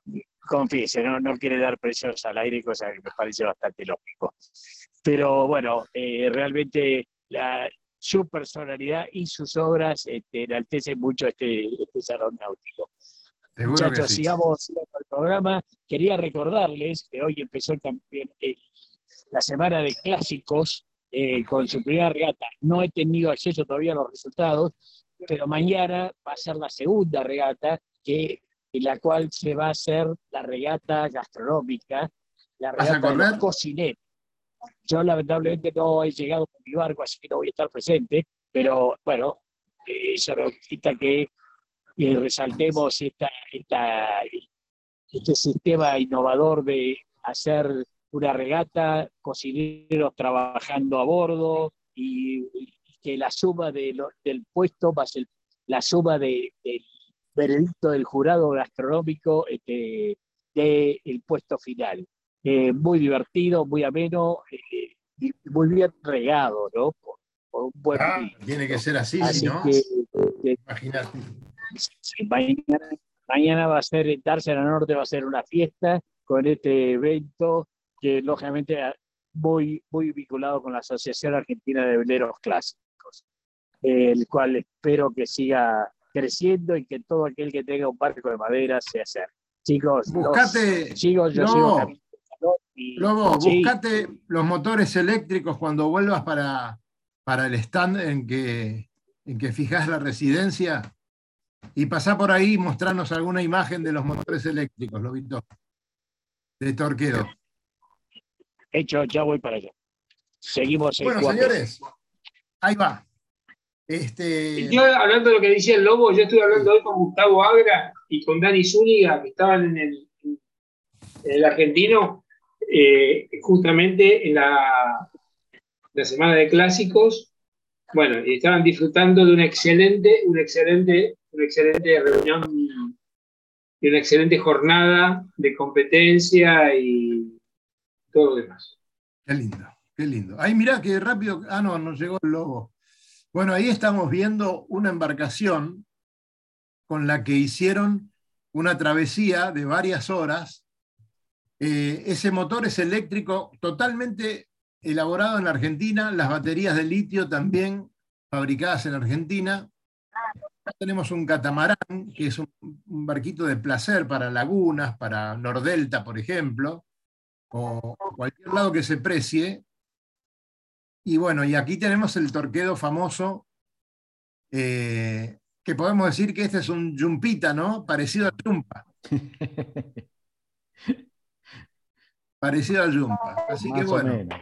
Speaker 6: no, no quiere dar precios al aire, cosa que me parece bastante lógico. Pero bueno, eh, realmente la, su personalidad y sus obras este, enaltecen mucho este, este salón náutico.
Speaker 2: Seguro
Speaker 6: Muchachos,
Speaker 2: sí.
Speaker 6: sigamos sigamos el programa. Quería recordarles que hoy empezó también eh, la semana de clásicos eh, con su primera regata. No he tenido acceso todavía a los resultados, pero mañana va a ser la segunda regata, que, en la cual se va a hacer la regata gastronómica, la
Speaker 2: ¿Vas a
Speaker 6: regata de los cocineros. Yo lamentablemente no he llegado con mi barco, así que no voy a estar presente, pero bueno, eh, eso no que resaltemos esta, este sistema innovador de hacer una regata, cocineros trabajando a bordo y, y que la suma de lo- del puesto más el- la suma de- del veredicto del jurado gastronómico este, del puesto final. Eh, muy divertido, muy ameno eh, y muy bien regado, ¿no? Por, por un buen
Speaker 2: Ah, tiene que ser así,
Speaker 6: Así
Speaker 2: ¿no?
Speaker 6: que, que
Speaker 2: Imagínate.
Speaker 6: Sí, mañana, mañana va a ser, Dársena Norte va a ser una fiesta con este evento que lógicamente ah, muy, muy vinculado con la Asociación Argentina de Veleros Clásicos, el cual espero que siga creciendo y que todo aquel que tenga un barco de madera se acerque. Chicos, los-
Speaker 2: Buscate,
Speaker 6: sigo, yo
Speaker 2: no.
Speaker 6: sigo caminando y-
Speaker 2: Lobo,
Speaker 6: sí,
Speaker 2: buscate los motores eléctricos cuando vuelvas para, para el stand en que, en que fijas la residencia y pasá por ahí y mostrarnos alguna imagen de los motores eléctricos, Lobito, de Torquedo.
Speaker 6: hecho, ya voy para allá. Seguimos en
Speaker 2: Bueno,
Speaker 6: cuatro.
Speaker 2: señores, ahí va. Este,
Speaker 3: Yo, hablando de lo que decía el Lobo, yo estuve hablando hoy con Gustavo Agra y con Dani Zúñiga, que estaban en el, en el argentino, eh, justamente en la, semana de clásicos. Bueno, estaban disfrutando de una excelente, excelente, excelente reunión y una excelente jornada de competencia y todo lo demás.
Speaker 2: Qué lindo, qué lindo. Ay, mirá qué rápido. Ah, no, nos llegó el lobo. Bueno, ahí estamos viendo una embarcación con la que hicieron una travesía de varias horas. Eh, ese motor es eléctrico totalmente elaborado en Argentina, las baterías de litio también fabricadas en Argentina. Tenemos un catamarán, que es un, barquito de placer para lagunas, para Nordelta, por ejemplo, o cualquier lado que se precie. Y bueno, y aquí tenemos el torquedo famoso, eh, que podemos decir que este es un jumpita, ¿no? Parecido al jumpa. Parecido al jumpa. Así que
Speaker 4: o
Speaker 2: bueno.
Speaker 4: menos.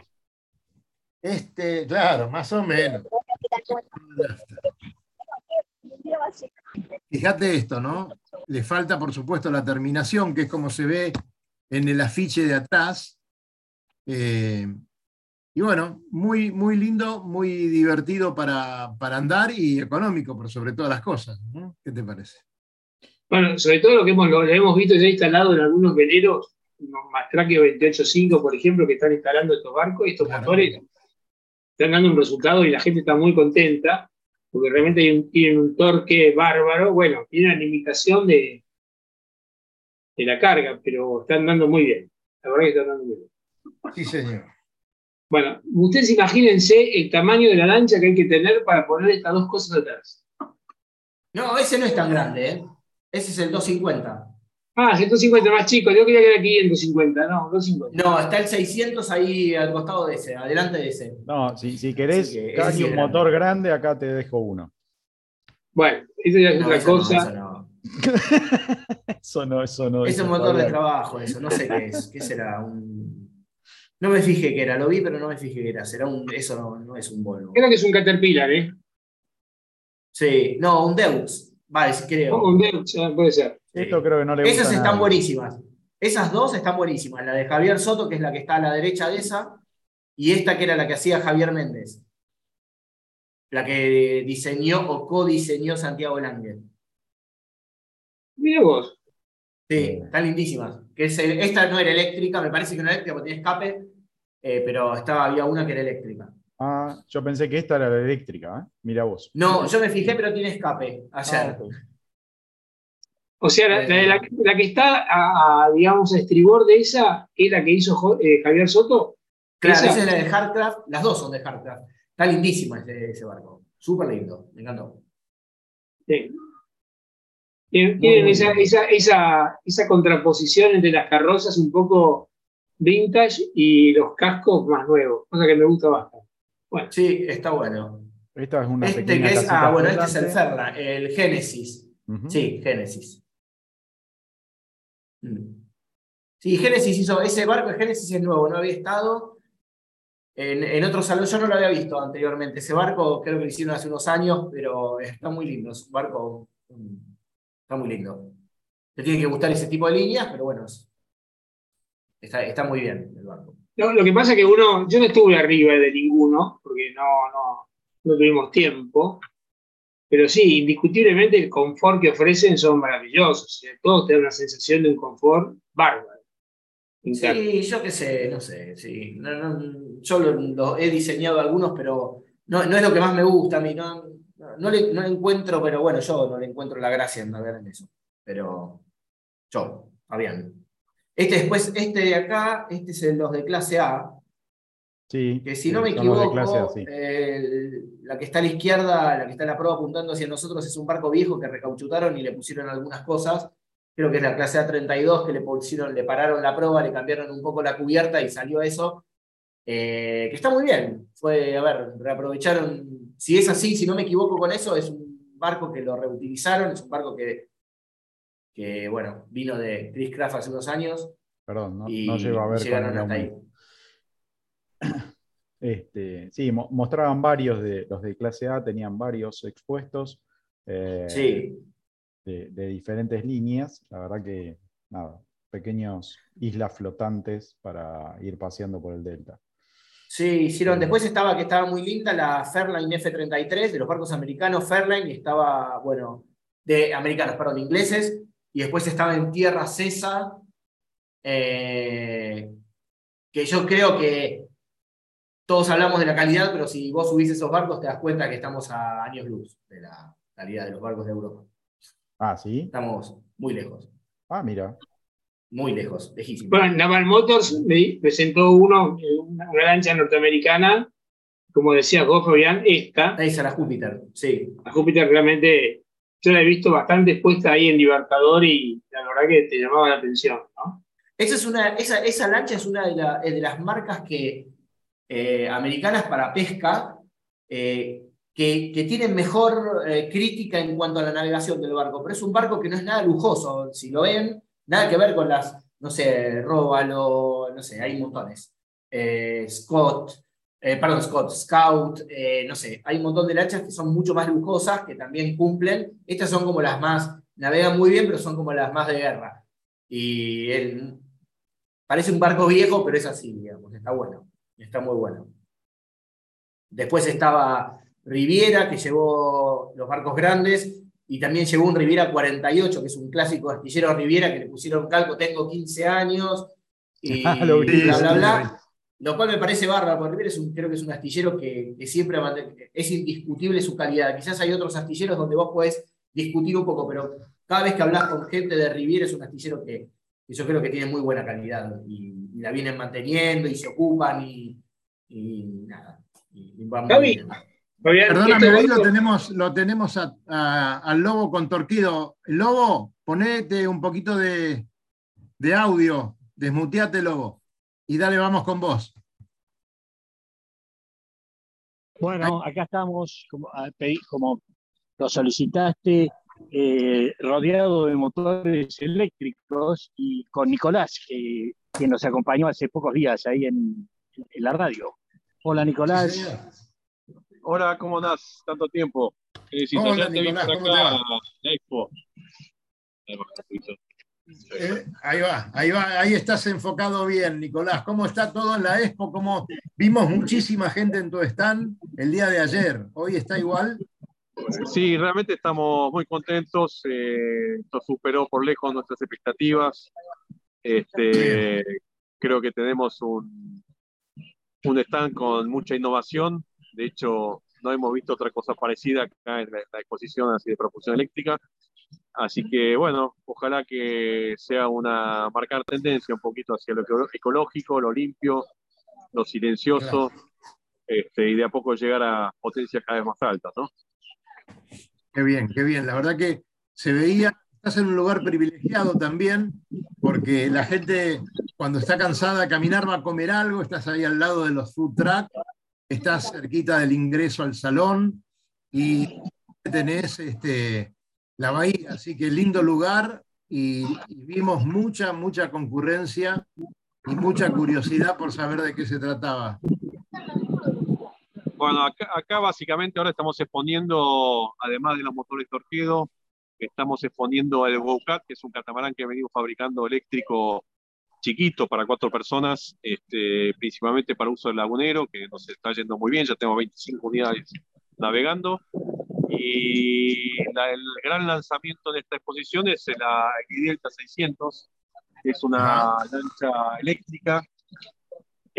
Speaker 2: Este, claro, más o menos. Fíjate esto, ¿no? Le falta, por supuesto, la terminación, que es como se ve en el afiche de atrás. Eh, y bueno, muy, muy lindo, muy divertido para, para andar y económico, por sobre todas las cosas. ¿no? ¿Qué te parece?
Speaker 3: Bueno, sobre todo lo que hemos, lo hemos visto ya instalado en algunos veleros, los Mastraque 28.5, por ejemplo, que están instalando estos barcos y estos
Speaker 2: Claro.
Speaker 3: motores están dando un resultado y la gente está muy contenta, porque realmente hay un- tienen un torque bárbaro. Bueno, tienen la limitación de, de la carga, pero están dando muy bien. La verdad que están dando muy bien.
Speaker 2: Sí, señor.
Speaker 3: Bueno, ustedes imagínense el tamaño de la lancha que hay que tener para poner estas dos cosas atrás.
Speaker 5: No, ese no es tan grande, ¿eh? Ese es el 250.
Speaker 3: Ah, 150 más chico, yo quería que era 550, no, 250.
Speaker 5: No, está el 600 ahí al costado de ese, adelante de ese.
Speaker 4: No, si, si querés
Speaker 5: que
Speaker 4: casi
Speaker 5: sí
Speaker 4: un
Speaker 5: grande.
Speaker 4: motor grande, acá te dejo uno.
Speaker 3: Bueno, eso ya es
Speaker 5: No,
Speaker 3: otra
Speaker 5: eso no,
Speaker 3: cosa.
Speaker 5: eso no.
Speaker 4: Eso no, eso no.
Speaker 5: Es
Speaker 4: eso
Speaker 5: un motor de trabajo, eso, no sé qué es. ¿Qué será? Un... No me fijé que era, lo vi, pero no me fijé que era. Será un. Eso no, no es un Volvo.
Speaker 3: Creo que es un Caterpillar, ¿eh?
Speaker 5: Sí, no, un Deux. Vale, sí creo.
Speaker 3: Un Deutz, ah, puede ser.
Speaker 4: Esto creo que no le gusta.
Speaker 5: Esas están buenísimas. Esas dos están buenísimas. La de Javier Soto, que es la que está a la derecha de esa, y esta que era la que hacía Javier Méndez. La que diseñó o codiseñó Santiago Lange.
Speaker 3: Mira vos.
Speaker 5: Sí, están lindísimas. Que es el- esta no era eléctrica, me parece que no era eléctrica porque tiene escape, eh, pero estaba, había una que era eléctrica.
Speaker 4: Ah, yo pensé que esta era la eléctrica, ¿eh? Mira vos.
Speaker 5: No, yo me fijé, pero tiene escape ayer.
Speaker 4: Ah, ok.
Speaker 3: O sea, la, la la que está, a, a, digamos, a estribor de esa es la que hizo Jo- eh, Javier Soto.
Speaker 5: Claro,
Speaker 3: Esa-
Speaker 5: esa es la de Hardcraft, las dos son de Hardcraft. Está lindísima ese, ese barco. Súper lindo, me encantó.
Speaker 3: Sí. Tienen, tienen esa, esa, esa, esa contraposición entre las carrozas un poco vintage y los cascos más nuevos, cosa que me gusta bastante. Bueno,
Speaker 5: Sí, está bueno.
Speaker 4: Esta es una
Speaker 5: Este que es, ah, bueno, este es el. Ferla, el Génesis. Sí, Génesis. Mm. Sí, Génesis hizo, ese barco de Génesis es nuevo, no había estado. En, en otro salón, yo no lo había visto anteriormente. Ese barco creo que lo hicieron hace unos años, pero está muy lindo. Es un barco, mm, está muy lindo. Te tiene que gustar ese tipo de líneas, pero bueno, es- está, está muy bien el barco.
Speaker 3: Lo que pasa es que uno, yo no estuve arriba de ninguno, porque no, no, no tuvimos tiempo, pero sí, indiscutiblemente el confort que ofrecen son maravillosos. todos te dan una sensación de un confort bárbaro. interno.
Speaker 5: Sí, yo qué sé, no sé. Sí. No, no, yo lo, lo he diseñado algunos, pero no, no es lo que más me gusta a mí. No, le, no le encuentro, pero bueno, yo no le encuentro la gracia en ver en eso. Pero yo, Fabián. Este después, este de acá, este es el- los de clase A,
Speaker 4: Sí.
Speaker 5: que si no me equivoco,
Speaker 4: clase A, sí.
Speaker 5: el- la que está a la izquierda, la que está en la prueba apuntando hacia nosotros, es un barco viejo que recauchutaron y le pusieron algunas cosas. Creo que es la clase A32 que le pusieron, le pararon la prueba, le cambiaron un poco la cubierta y salió eso. Eh, que está muy bien. Fue, a ver, reaprovecharon. Si es así, si no me equivoco con eso, es un barco que lo reutilizaron, es un barco que, que bueno, vino de Chris Craft hace unos años
Speaker 4: Perdón, no,
Speaker 5: y
Speaker 4: no llego a ver.
Speaker 5: llegaron hasta ahí.
Speaker 4: Este, sí, mo- mostraban varios de los de clase A, tenían varios expuestos eh,
Speaker 5: Sí,
Speaker 4: de, de diferentes líneas. La verdad que, nada, pequeños islas flotantes para ir paseando por el delta.
Speaker 5: Sí, hicieron. Después estaba que estaba muy linda la Fairline F-33 de los barcos americanos, Fairline, estaba, bueno, de americanos, perdón, ingleses, y después estaba en tierra Cesa, eh, que yo creo que todos hablamos de la calidad, pero si vos subís esos barcos te das cuenta que estamos a años luz de la calidad de los barcos de Europa.
Speaker 4: Ah, sí.
Speaker 5: Estamos muy lejos.
Speaker 4: Ah, mira.
Speaker 5: Muy lejos, lejísimos.
Speaker 3: Bueno, Naval Motors me presentó uno, una, una lancha norteamericana, como decías vos, Fabián, esta.
Speaker 5: Esa la Júpiter, sí.
Speaker 3: La Júpiter realmente, yo la he visto bastante expuesta ahí en Libertador y la verdad que te llamaba la atención, ¿no?
Speaker 5: Esa, es una, esa, esa lancha es una de, la- de las marcas que, eh, americanas para pesca eh, que, tienen mejor eh, crítica en cuanto a la navegación del barco, pero es un barco que no es nada lujoso, si lo ven, nada que ver con las, no sé, Róbalo, no sé, hay montones. Scott, perdón, Scott, Scout, no sé, hay un montón de lanchas que son mucho más lujosas, que también cumplen. Estas son como las más, navegan muy bien, pero son como las más de guerra. Y él, parece un barco viejo, pero es así, digamos, está bueno, está muy bueno. Después estaba Riviera, que llevó los barcos grandes, y también llevó un Riviera 48, que es un clásico astillero Riviera, que le pusieron calco, tengo 15 años, y
Speaker 4: Ah, lo
Speaker 5: bla, bla, bla. Lo cual me parece bárbaro, porque Riviera es un, creo que es un astillero que, que siempre es indiscutible su calidad. Quizás hay otros astilleros donde vos podés discutir un poco, pero cada vez que hablas con gente de Riviera es un astillero que, que yo creo que tiene muy buena calidad y, y la vienen manteniendo y se ocupan y, y nada. Y, y va muy
Speaker 3: Gaby,
Speaker 5: bien.
Speaker 3: Fabián,
Speaker 2: Perdóname, ahí lo tenemos, lo tenemos a- a- al lobo con Torquido. Lobo, ponete un poquito de, de audio, desmuteate, Lobo. Y dale, vamos con vos.
Speaker 6: Bueno, acá estamos, como, como lo solicitaste, eh, rodeado de motores eléctricos y con Nicolás, que, que nos acompañó hace pocos días ahí en, en la radio. Hola Nicolás.
Speaker 12: Hola, ¿cómo andás? Tanto tiempo. Sí,
Speaker 2: Hola,
Speaker 12: ya te vi
Speaker 2: Nicolás,
Speaker 12: por
Speaker 2: ¿cómo te
Speaker 12: acá
Speaker 2: va?
Speaker 12: en la expo. Ahí va, listo.
Speaker 2: Eh, ahí va, ahí va, ahí estás enfocado bien, Nicolás. ¿Cómo está todo en la Expo? ¿Cómo vimos muchísima gente en tu stand el día de ayer? ¿Hoy está igual?
Speaker 12: Sí, realmente estamos muy contentos. eh, esto superó por lejos nuestras expectativas. Este, creo que tenemos un, un stand con mucha innovación. De hecho, no hemos visto otra cosa parecida acá en la, la exposición así de propulsión eléctrica. Así que, bueno, ojalá que sea una marcar tendencia un poquito hacia lo eco- ecológico, lo limpio, lo silencioso, este, y de a poco llegar a potencias cada vez más altas, ¿no?
Speaker 2: Qué bien, qué bien. La verdad que se veía, estás en un lugar privilegiado también, porque la gente cuando está cansada de caminar va a comer algo, estás ahí al lado de los food truck, estás cerquita del ingreso al salón y tenés este, la bahía, así que lindo lugar y, y vimos mucha, mucha concurrencia y mucha curiosidad por saber de qué se trataba.
Speaker 12: Bueno, acá, acá básicamente ahora estamos exponiendo, además de los motores Torpedo, estamos exponiendo el Wowcat, que es un catamarán que venimos fabricando eléctrico chiquito para cuatro personas, este, principalmente para uso del lagunero, que nos está yendo muy bien, ya tenemos 25 unidades navegando. Y la- el gran lanzamiento de esta exposición es la Delta 600, que es una lancha eléctrica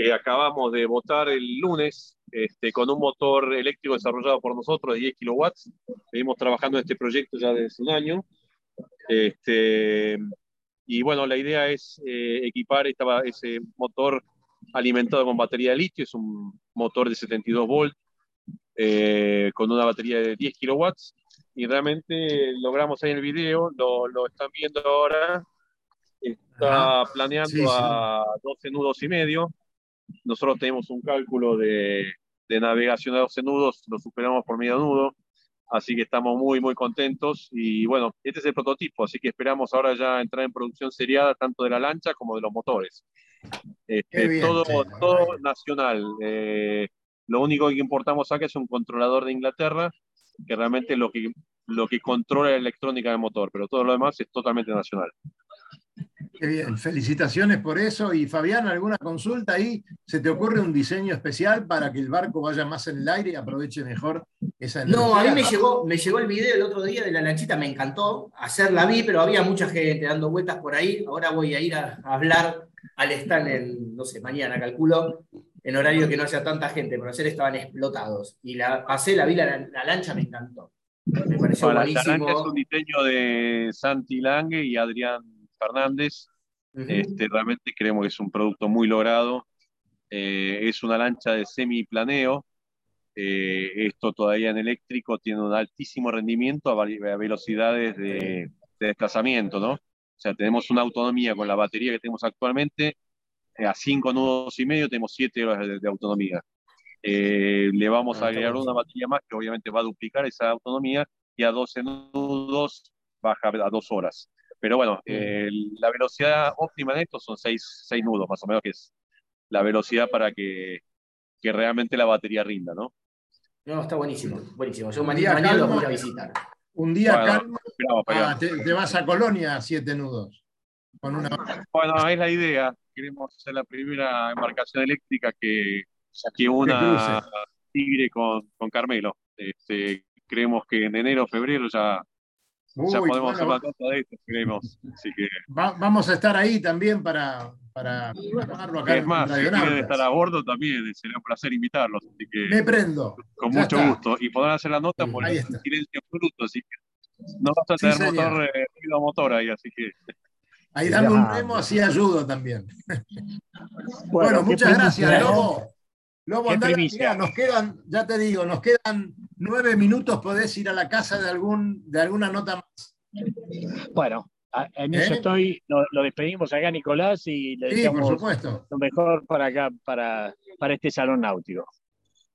Speaker 12: que acabamos de votar el lunes este, con un motor eléctrico desarrollado por nosotros de 10 kilowatts. Venimos trabajando en este proyecto ya desde un año. Este, y bueno, la idea es eh, equipar esta- ese motor alimentado con batería de litio, es un motor de 72 volts eh, con una batería de 10 kilowatts. Y realmente logramos ahí en el video, lo, lo están viendo ahora, está planeando
Speaker 2: Sí, sí.
Speaker 12: a 12 nudos y medio. Nosotros tenemos un cálculo de, de navegación a 12 nudos, lo superamos por medio nudo, así que estamos muy, muy contentos. Y bueno, este es el prototipo, así que esperamos ahora ya entrar en producción seriada tanto de la lancha como de los motores. Este,
Speaker 2: bien,
Speaker 12: todo nacional. Eh, lo único que importamos acá es un controlador de Inglaterra, que realmente lo que, lo que controla la electrónica del motor, pero todo lo demás es totalmente nacional.
Speaker 2: Qué bien, felicitaciones por eso. Y Fabián, ¿alguna consulta ahí? ¿Se te ocurre un diseño especial para que el barco vaya más en el aire y aproveche mejor esa energía?
Speaker 5: No, a mí me llegó, me llegó el video el otro día de la lanchita, me encantó. Hacerla vi, pero había mucha gente dando vueltas por ahí. Ahora voy a ir a, a hablar al stand en, no sé, mañana, calculo, en horario que no haya tanta gente, pero ayer estaban explotados. Y la pasé, la vi, la, la lancha me encantó. Me pareció
Speaker 12: Bueno, la
Speaker 5: buenísimo.
Speaker 12: lancha es un diseño de Santi Lange y Adrián Fernández.
Speaker 5: Ujú.
Speaker 12: Este, realmente creemos que es un producto muy logrado. Eh, es una lancha de semiplaneo. Eh, esto todavía en eléctrico tiene un altísimo rendimiento a, a velocidades de, de desplazamiento, ¿no? O sea, tenemos una autonomía con la batería que tenemos actualmente. eh, a 5 nudos y medio tenemos 7 horas de, de autonomía. Eh, le vamos
Speaker 5: Ah,
Speaker 12: a
Speaker 5: está
Speaker 12: agregar una batería más que obviamente va a duplicar esa autonomía y a 12 nudos baja a 2 horas. Pero bueno, eh, la velocidad óptima de esto son 6, nudos más o menos, que es la velocidad para que, que realmente la batería rinda, ¿no?
Speaker 5: No, está buenísimo, buenísimo. Yo
Speaker 2: Un
Speaker 5: mañana,
Speaker 2: día
Speaker 5: mañana los voy a visitar.
Speaker 2: Un día
Speaker 12: Bueno, esperamos
Speaker 2: ah, te, te vas a Colonia a siete nudos. Con una...
Speaker 12: Bueno, es la idea. Queremos ser la primera embarcación eléctrica que, que
Speaker 2: Que
Speaker 12: una
Speaker 2: cruce.
Speaker 12: Tigre con, con Carmelo. Este, creemos que en enero o febrero ya, ya podemos hacer
Speaker 2: bueno,
Speaker 12: una nota de esto, creemos. Así que,
Speaker 2: va- vamos a estar ahí también para, para acá
Speaker 12: es más, si quieren estar a bordo también, sería un placer invitarlos. Así que,
Speaker 2: Me prendo.
Speaker 12: con
Speaker 2: Ya
Speaker 12: mucho
Speaker 2: está.
Speaker 12: gusto. Y podrán hacer la nota por
Speaker 2: Ahí
Speaker 12: el
Speaker 2: está.
Speaker 12: silencio absoluto, así que no vas a
Speaker 2: Sí,
Speaker 12: tener
Speaker 2: señor.
Speaker 12: motor, eh, ruido a motor ahí, así que.
Speaker 2: Ahí dame un remo, así ayudo también.
Speaker 4: Bueno,
Speaker 2: Bueno, muchas gracias,
Speaker 4: ¿no?
Speaker 2: Lobo. Lobo, mirá, nos quedan, ya te digo, nos quedan nueve minutos, podés ir a la casa de algún, de alguna nota más.
Speaker 6: Bueno, en eso
Speaker 2: ¿Eh?
Speaker 6: estoy, lo, lo despedimos acá a Nicolás y le
Speaker 2: Sí, por
Speaker 6: deseamos
Speaker 2: supuesto.
Speaker 6: lo mejor para acá, para, para este salón náutico.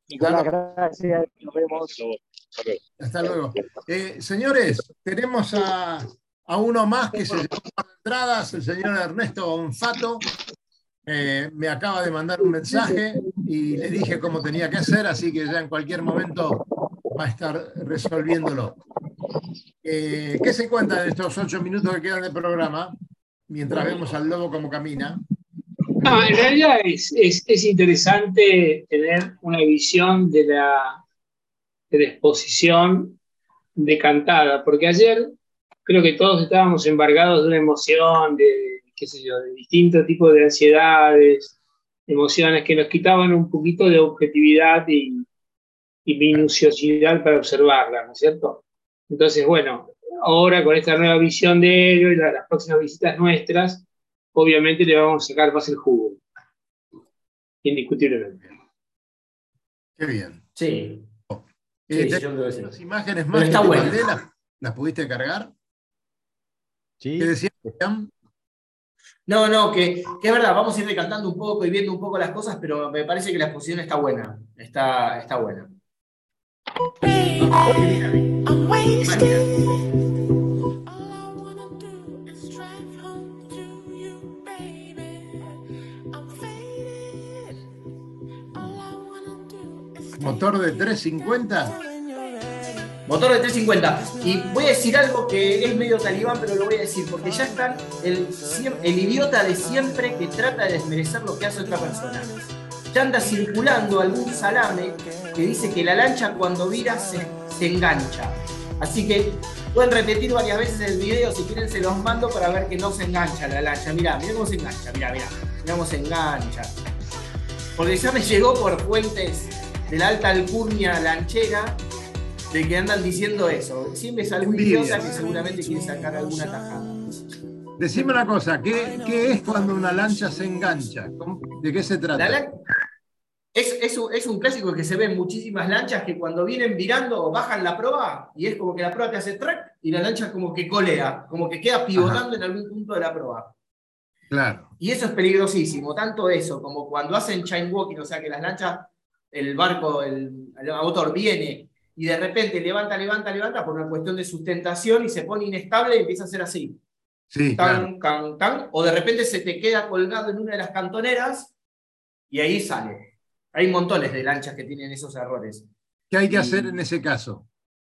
Speaker 6: Nicolás, gracias, nos vemos.
Speaker 2: Hasta luego. Eh, señores, tenemos a, a uno más que se llevó las entradas, el señor Ernesto Bonfato. Eh, me acaba de mandar un mensaje y le dije cómo tenía que hacer, así que ya en cualquier momento va a estar resolviéndolo. Eh, ¿Qué se cuenta de estos ocho minutos que quedan de programa? Mientras vemos al lobo como camina.
Speaker 3: No, en realidad es, es- es interesante tener una visión de la, de la exposición decantada, porque ayer creo que todos estábamos embargados de una emoción, de, qué sé yo, de distintos tipos de ansiedades, emociones que nos quitaban un poquito de objetividad y, y minuciosidad para observarla, ¿no es cierto? Entonces, bueno, ahora con esta nueva visión de ello y la- las próximas visitas nuestras, obviamente le vamos a sacar más el jugo. Indiscutiblemente.
Speaker 2: Qué bien.
Speaker 5: Sí.
Speaker 2: Eh,
Speaker 5: Sí,
Speaker 2: ¿te-
Speaker 5: yo creo que sí.
Speaker 2: las imágenes
Speaker 5: Pero
Speaker 2: más
Speaker 5: está bueno.
Speaker 2: mandé, ¿las, las pudiste cargar?
Speaker 4: Sí.
Speaker 2: ¿Qué decía Julián?
Speaker 5: No, no, que, que es verdad, vamos a ir decantando un poco y viendo un poco las cosas, pero me parece que la exposición está buena. Está, está buena.
Speaker 2: Motor de 350.
Speaker 5: Motor de 350. Y voy a decir algo que es medio talibán, pero lo voy a decir, porque ya están el, idiota de siempre que trata de desmerecer lo que hace otra persona. Ya anda circulando algún salame que dice que la lancha cuando vira se, se engancha. Así que pueden repetir varias veces el video, si quieren se los mando para ver que no se engancha la lancha. Mirá, mirá cómo se engancha, mirá, mirá, mirá cómo se engancha. Porque ya me llegó por fuentes de la alta alcurnia lanchera de que andan diciendo eso. Siempre algún
Speaker 2: Envidia.
Speaker 5: idiota que seguramente quiere sacar alguna tajada.
Speaker 2: Decime una cosa, ¿qué, qué es cuando una lancha se engancha? ¿Cómo- ¿De qué se trata?
Speaker 5: La lan- es, es un, es un clásico que se ve en muchísimas lanchas que cuando vienen virando bajan la proa y es como que la proa te hace track y la lancha como que colea, como que queda pivotando en algún punto de la proa.
Speaker 2: Claro.
Speaker 5: Y eso es peligrosísimo, tanto eso como cuando hacen chain walking, o sea que las lanchas, el barco, el, el motor viene y de repente levanta, levanta, levanta por una cuestión de sustentación y se pone inestable y empieza a hacer así.
Speaker 2: Sí, claro.
Speaker 5: Tan, tan, o de repente se te queda colgado en una de las cantoneras y ahí sale. Hay montones de lanchas que tienen esos errores.
Speaker 2: ¿Qué hay que hacer en ese caso?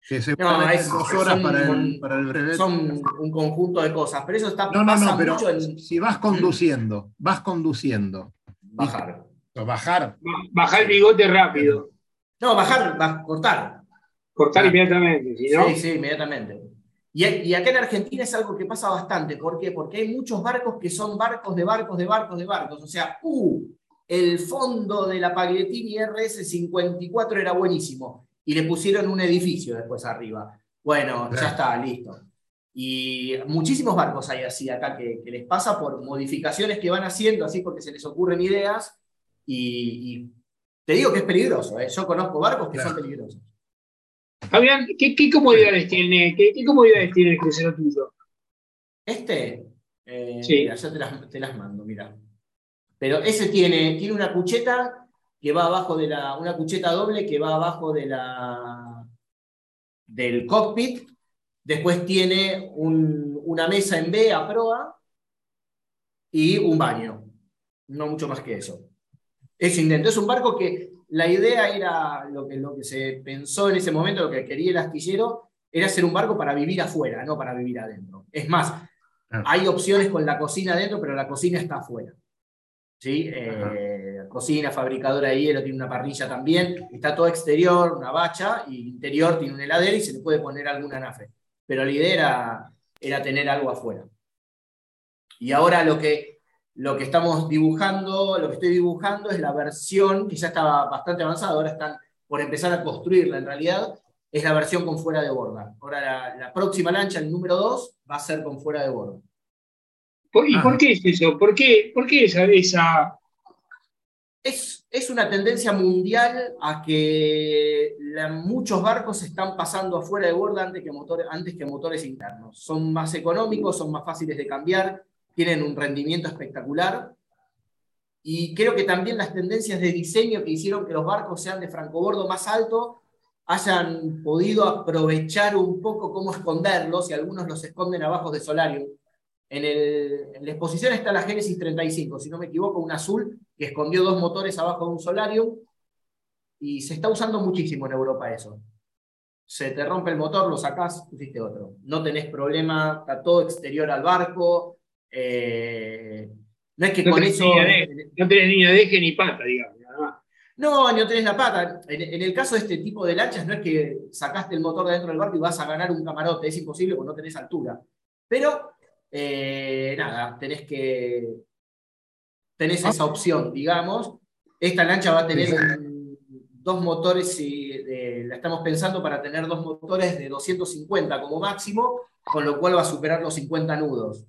Speaker 2: Que se
Speaker 5: No,
Speaker 2: ponen
Speaker 5: es-
Speaker 2: dos horas
Speaker 5: son-
Speaker 2: para el, para el brevet.
Speaker 5: Son un conjunto de cosas, pero eso está
Speaker 2: No, no,
Speaker 5: pasa
Speaker 2: no, pero
Speaker 5: mucho en
Speaker 2: si vas conduciendo, vas conduciendo.
Speaker 5: bajar.
Speaker 2: Bajar.
Speaker 3: Bajar el bigote rápido,
Speaker 5: No, bajar, va- cortar.
Speaker 3: Cortar
Speaker 2: Ah.
Speaker 3: inmediatamente, si no,
Speaker 5: Sí, sí, inmediatamente. Y, y acá en Argentina es algo que pasa bastante. ¿Por qué? Porque hay muchos barcos que son barcos de barcos de barcos de barcos. O sea, uh, el fondo de la Pagliettini RS54 era buenísimo. Y le pusieron un edificio después arriba. Bueno, ya está, listo. Y muchísimos barcos hay así acá que, que les pasa por modificaciones que van haciendo, así porque se les ocurren ideas. Y, y te digo que es peligroso, ¿eh? Yo conozco barcos que son peligrosos.
Speaker 3: Fabián, ¿qué, qué comodidades tiene, qué, qué comodidades tiene el crucero tuyo?
Speaker 5: Este, eh,
Speaker 3: Sí.
Speaker 5: mira, ya te las, te las mando, mira. Pero ese tiene, tiene una cucheta que va abajo de la, una cucheta doble que va abajo de la, del cockpit. Después tiene un- una mesa en B a proa y un baño. No mucho más que eso. Es intento. Es un barco que la idea era, lo que, lo que se pensó en ese momento, lo que quería el astillero, era hacer un barco para vivir afuera, no para vivir adentro. Es más, hay opciones con la cocina adentro, pero la cocina está afuera. ¿Sí? Eh, cocina, fabricadora de hielo, tiene una parrilla también. Está todo exterior, una bacha, y interior tiene una heladera y se le puede poner alguna nafe. Pero la idea era, era tener algo afuera. Y ahora lo que, lo que estamos dibujando, lo que estoy dibujando es la versión, que ya estaba bastante avanzada, ahora están por empezar a construirla en realidad, es la versión con fuera de borda. Ahora la, la próxima lancha, el número 2, va a ser con fuera de borda.
Speaker 3: ¿Por- ¿Y por qué es eso? ¿Por qué, por qué esa, esa,
Speaker 5: Es, es una tendencia mundial a que la- muchos barcos están pasando afuera de borda antes que, motores, antes que motores internos. Son más económicos, son más fáciles de cambiar, tienen un rendimiento espectacular. Y creo que también las tendencias de diseño que hicieron que los barcos sean de francobordo más alto hayan podido aprovechar un poco cómo esconderlos, y algunos los esconden abajo de solarium. En, la exposición está la Genesis 35, si no me equivoco, un azul que escondió dos motores abajo de un solarium, y se está usando muchísimo en Europa eso. Se te rompe el motor, lo sacás, pusiste otro. No tenés problema, está todo exterior al barco. Eh, no es que
Speaker 3: no
Speaker 5: con eso.
Speaker 3: de, no tenés línea de eje ni pata, digamos? nada más.
Speaker 5: No, no tenés la pata. En, en el caso de este tipo de lanchas, no es que sacaste el motor de dentro del barco y vas a ganar un camarote, es imposible porque no tenés altura. Pero, eh, nada, tenés que. Tenés esa opción, digamos. Esta lancha va a tener un- dos motores, y, eh, la estamos pensando para tener dos motores de 250 como máximo, con lo cual va a superar los 50 nudos.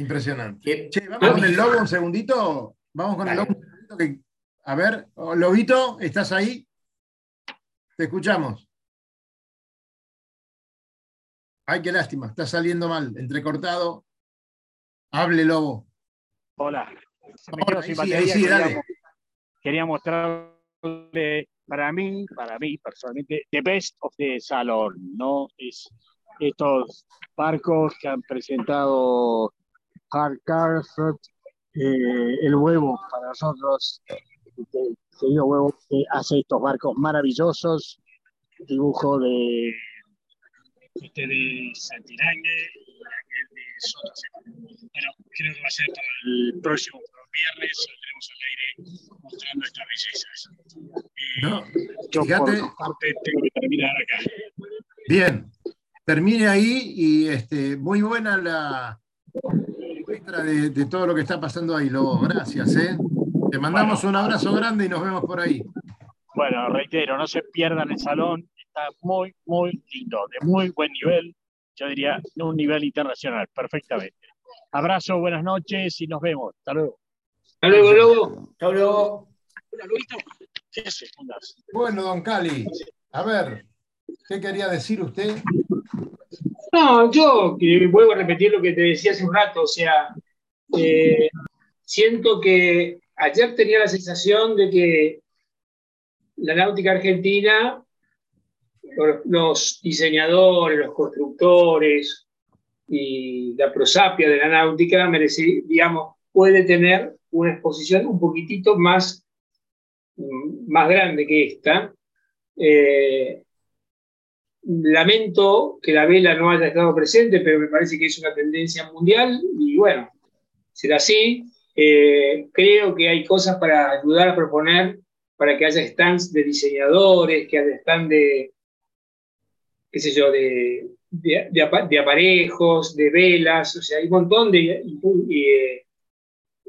Speaker 2: Impresionante.
Speaker 5: Que-
Speaker 2: Che, vamos con el lobo un segundito. Vamos con el lobo un segundito. que- a ver, oh, Lobito, ¿estás ahí? Te escuchamos. Ay, qué lástima, está saliendo mal, entrecortado. Hable, Lobo.
Speaker 6: Hola. Se me
Speaker 2: Ahora,
Speaker 6: quedó
Speaker 2: ahí
Speaker 6: sin
Speaker 2: sí, ahí sí,
Speaker 6: quería,
Speaker 2: dale.
Speaker 6: quería mostrarle, para mí, para mí personalmente, the best of the salón, ¿no? Es estos barcos que han presentado Hard Carford, eh, el huevo para nosotros, el querido huevo que hace estos barcos maravillosos, dibujo de este de Santirangue y aquel de Soto. Bueno, creo que va a ser para el próximo viernes, saldremos al aire mostrando estas bellezas. Eh,
Speaker 2: No,
Speaker 6: yo
Speaker 2: fíjate.
Speaker 6: por parte tengo que terminar acá.
Speaker 2: Bien, termine ahí y este, muy buena la muestra de, de todo lo que está pasando ahí, Lobo. Gracias, ¿eh? Te mandamos un abrazo grande y nos vemos por ahí.
Speaker 6: Bueno, reitero, no se pierdan el salón, está muy, muy lindo, de muy buen nivel, yo diría de un nivel internacional, perfectamente. Abrazo, buenas noches y nos vemos. Hasta luego.
Speaker 3: Hasta luego, Lobo.
Speaker 5: Hasta luego.
Speaker 2: Bueno, don Cali, a ver, ¿qué quería decir usted?
Speaker 3: No, yo vuelvo a repetir lo que te decía hace un rato, o sea, eh, siento que ayer tenía la sensación de que la náutica argentina, los- los diseñadores, los constructores y la prosapia de la náutica, merece- digamos, puede tener una exposición un poquitito más, mm, más grande que esta. Eh, lamento que la vela no haya estado presente, pero me parece que es una tendencia mundial y bueno, será así. Eh, creo que hay cosas para ayudar a proponer para que haya stands de diseñadores, que haya stands de, qué sé yo, de, de, de apa- de aparejos, de velas, o sea, hay un montón de, y, eh,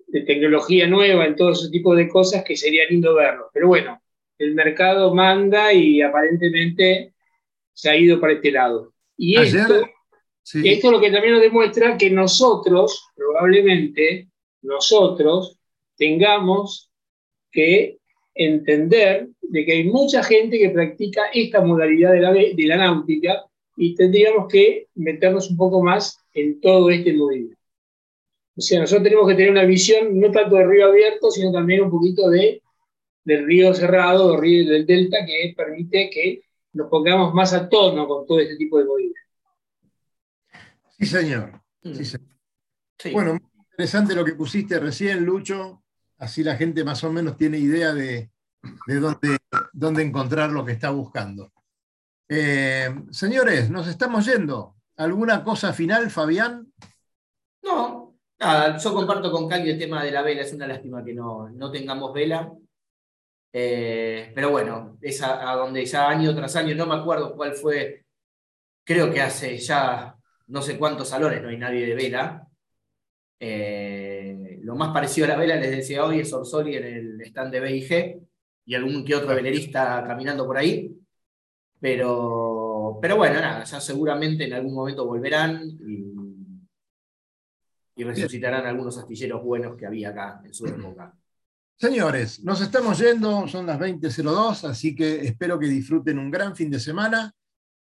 Speaker 3: de tecnología nueva en todo ese tipo de cosas que sería lindo verlo. Pero bueno, el mercado manda y aparentemente se ha ido para este lado. Y
Speaker 2: Ayer,
Speaker 3: esto,
Speaker 2: sí.
Speaker 3: esto lo que también nos demuestra que nosotros, probablemente, nosotros tengamos que entender de que hay mucha gente que practica esta modalidad de la, de la náutica y tendríamos que meternos un poco más en todo este movimiento. O sea, nosotros tenemos que tener una visión no tanto de río abierto, sino también un poquito de, del río cerrado, del río del delta, que permite que nos pongamos más a tono con todo este tipo de movimientos.
Speaker 2: Sí, señor. Sí, señor. Bueno, muy interesante lo que pusiste recién, Lucho. Así la gente más o menos tiene idea de, de dónde, dónde encontrar lo que está buscando. Eh, señores, nos estamos yendo. ¿Alguna cosa final, Fabián?
Speaker 5: No, nada, yo comparto con Cali el tema de la vela, es una lástima que no, no tengamos vela. Eh, pero bueno, es a, a donde ya año tras año, no me acuerdo cuál fue, creo que hace ya no sé cuántos salones no hay nadie de vela. Eh, lo más parecido a la vela, les decía hoy, es Orsoli en el stand de BIG y algún que otro velerista caminando por ahí. Pero, pero bueno, nada, ya seguramente en algún momento volverán y, y resucitarán algunos astilleros buenos que había acá en su época.
Speaker 2: Señores, nos estamos yendo, son las 20.02, así que espero que disfruten un gran fin de semana.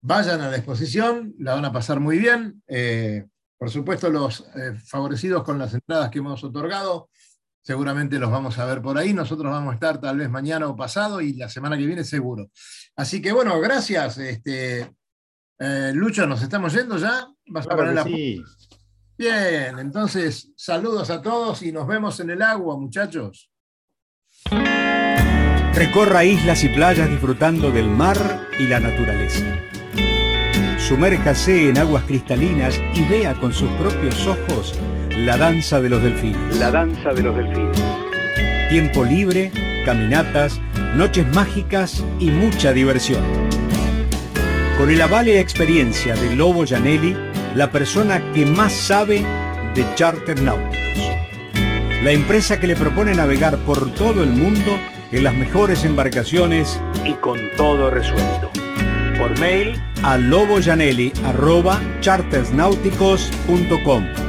Speaker 2: Vayan a la exposición, la van a pasar muy bien. Eh, por supuesto, los eh, favorecidos con las entradas que hemos otorgado, seguramente los vamos a ver por ahí. Nosotros vamos a estar tal vez mañana o pasado y la semana que viene seguro. Así que bueno, gracias. Este, eh, Lucho, nos estamos yendo ya. ¿Vas a poner la
Speaker 4: sí.
Speaker 2: Bien, entonces saludos a todos y nos vemos en el agua, muchachos.
Speaker 13: Recorra islas y playas disfrutando del mar y la naturaleza. Sumérjase en aguas cristalinas y vea con sus propios ojos la danza de los delfines.
Speaker 14: La danza de los delfines.
Speaker 13: Tiempo libre, caminatas, noches mágicas y mucha diversión. Con el aval y la experiencia de Lobo Janelli, la persona que más sabe de charter náuticos. La empresa que le propone navegar por todo el mundo en las mejores embarcaciones
Speaker 14: Y con todo resuelto.
Speaker 13: por mail a loboyanelli.chartersnáuticos.com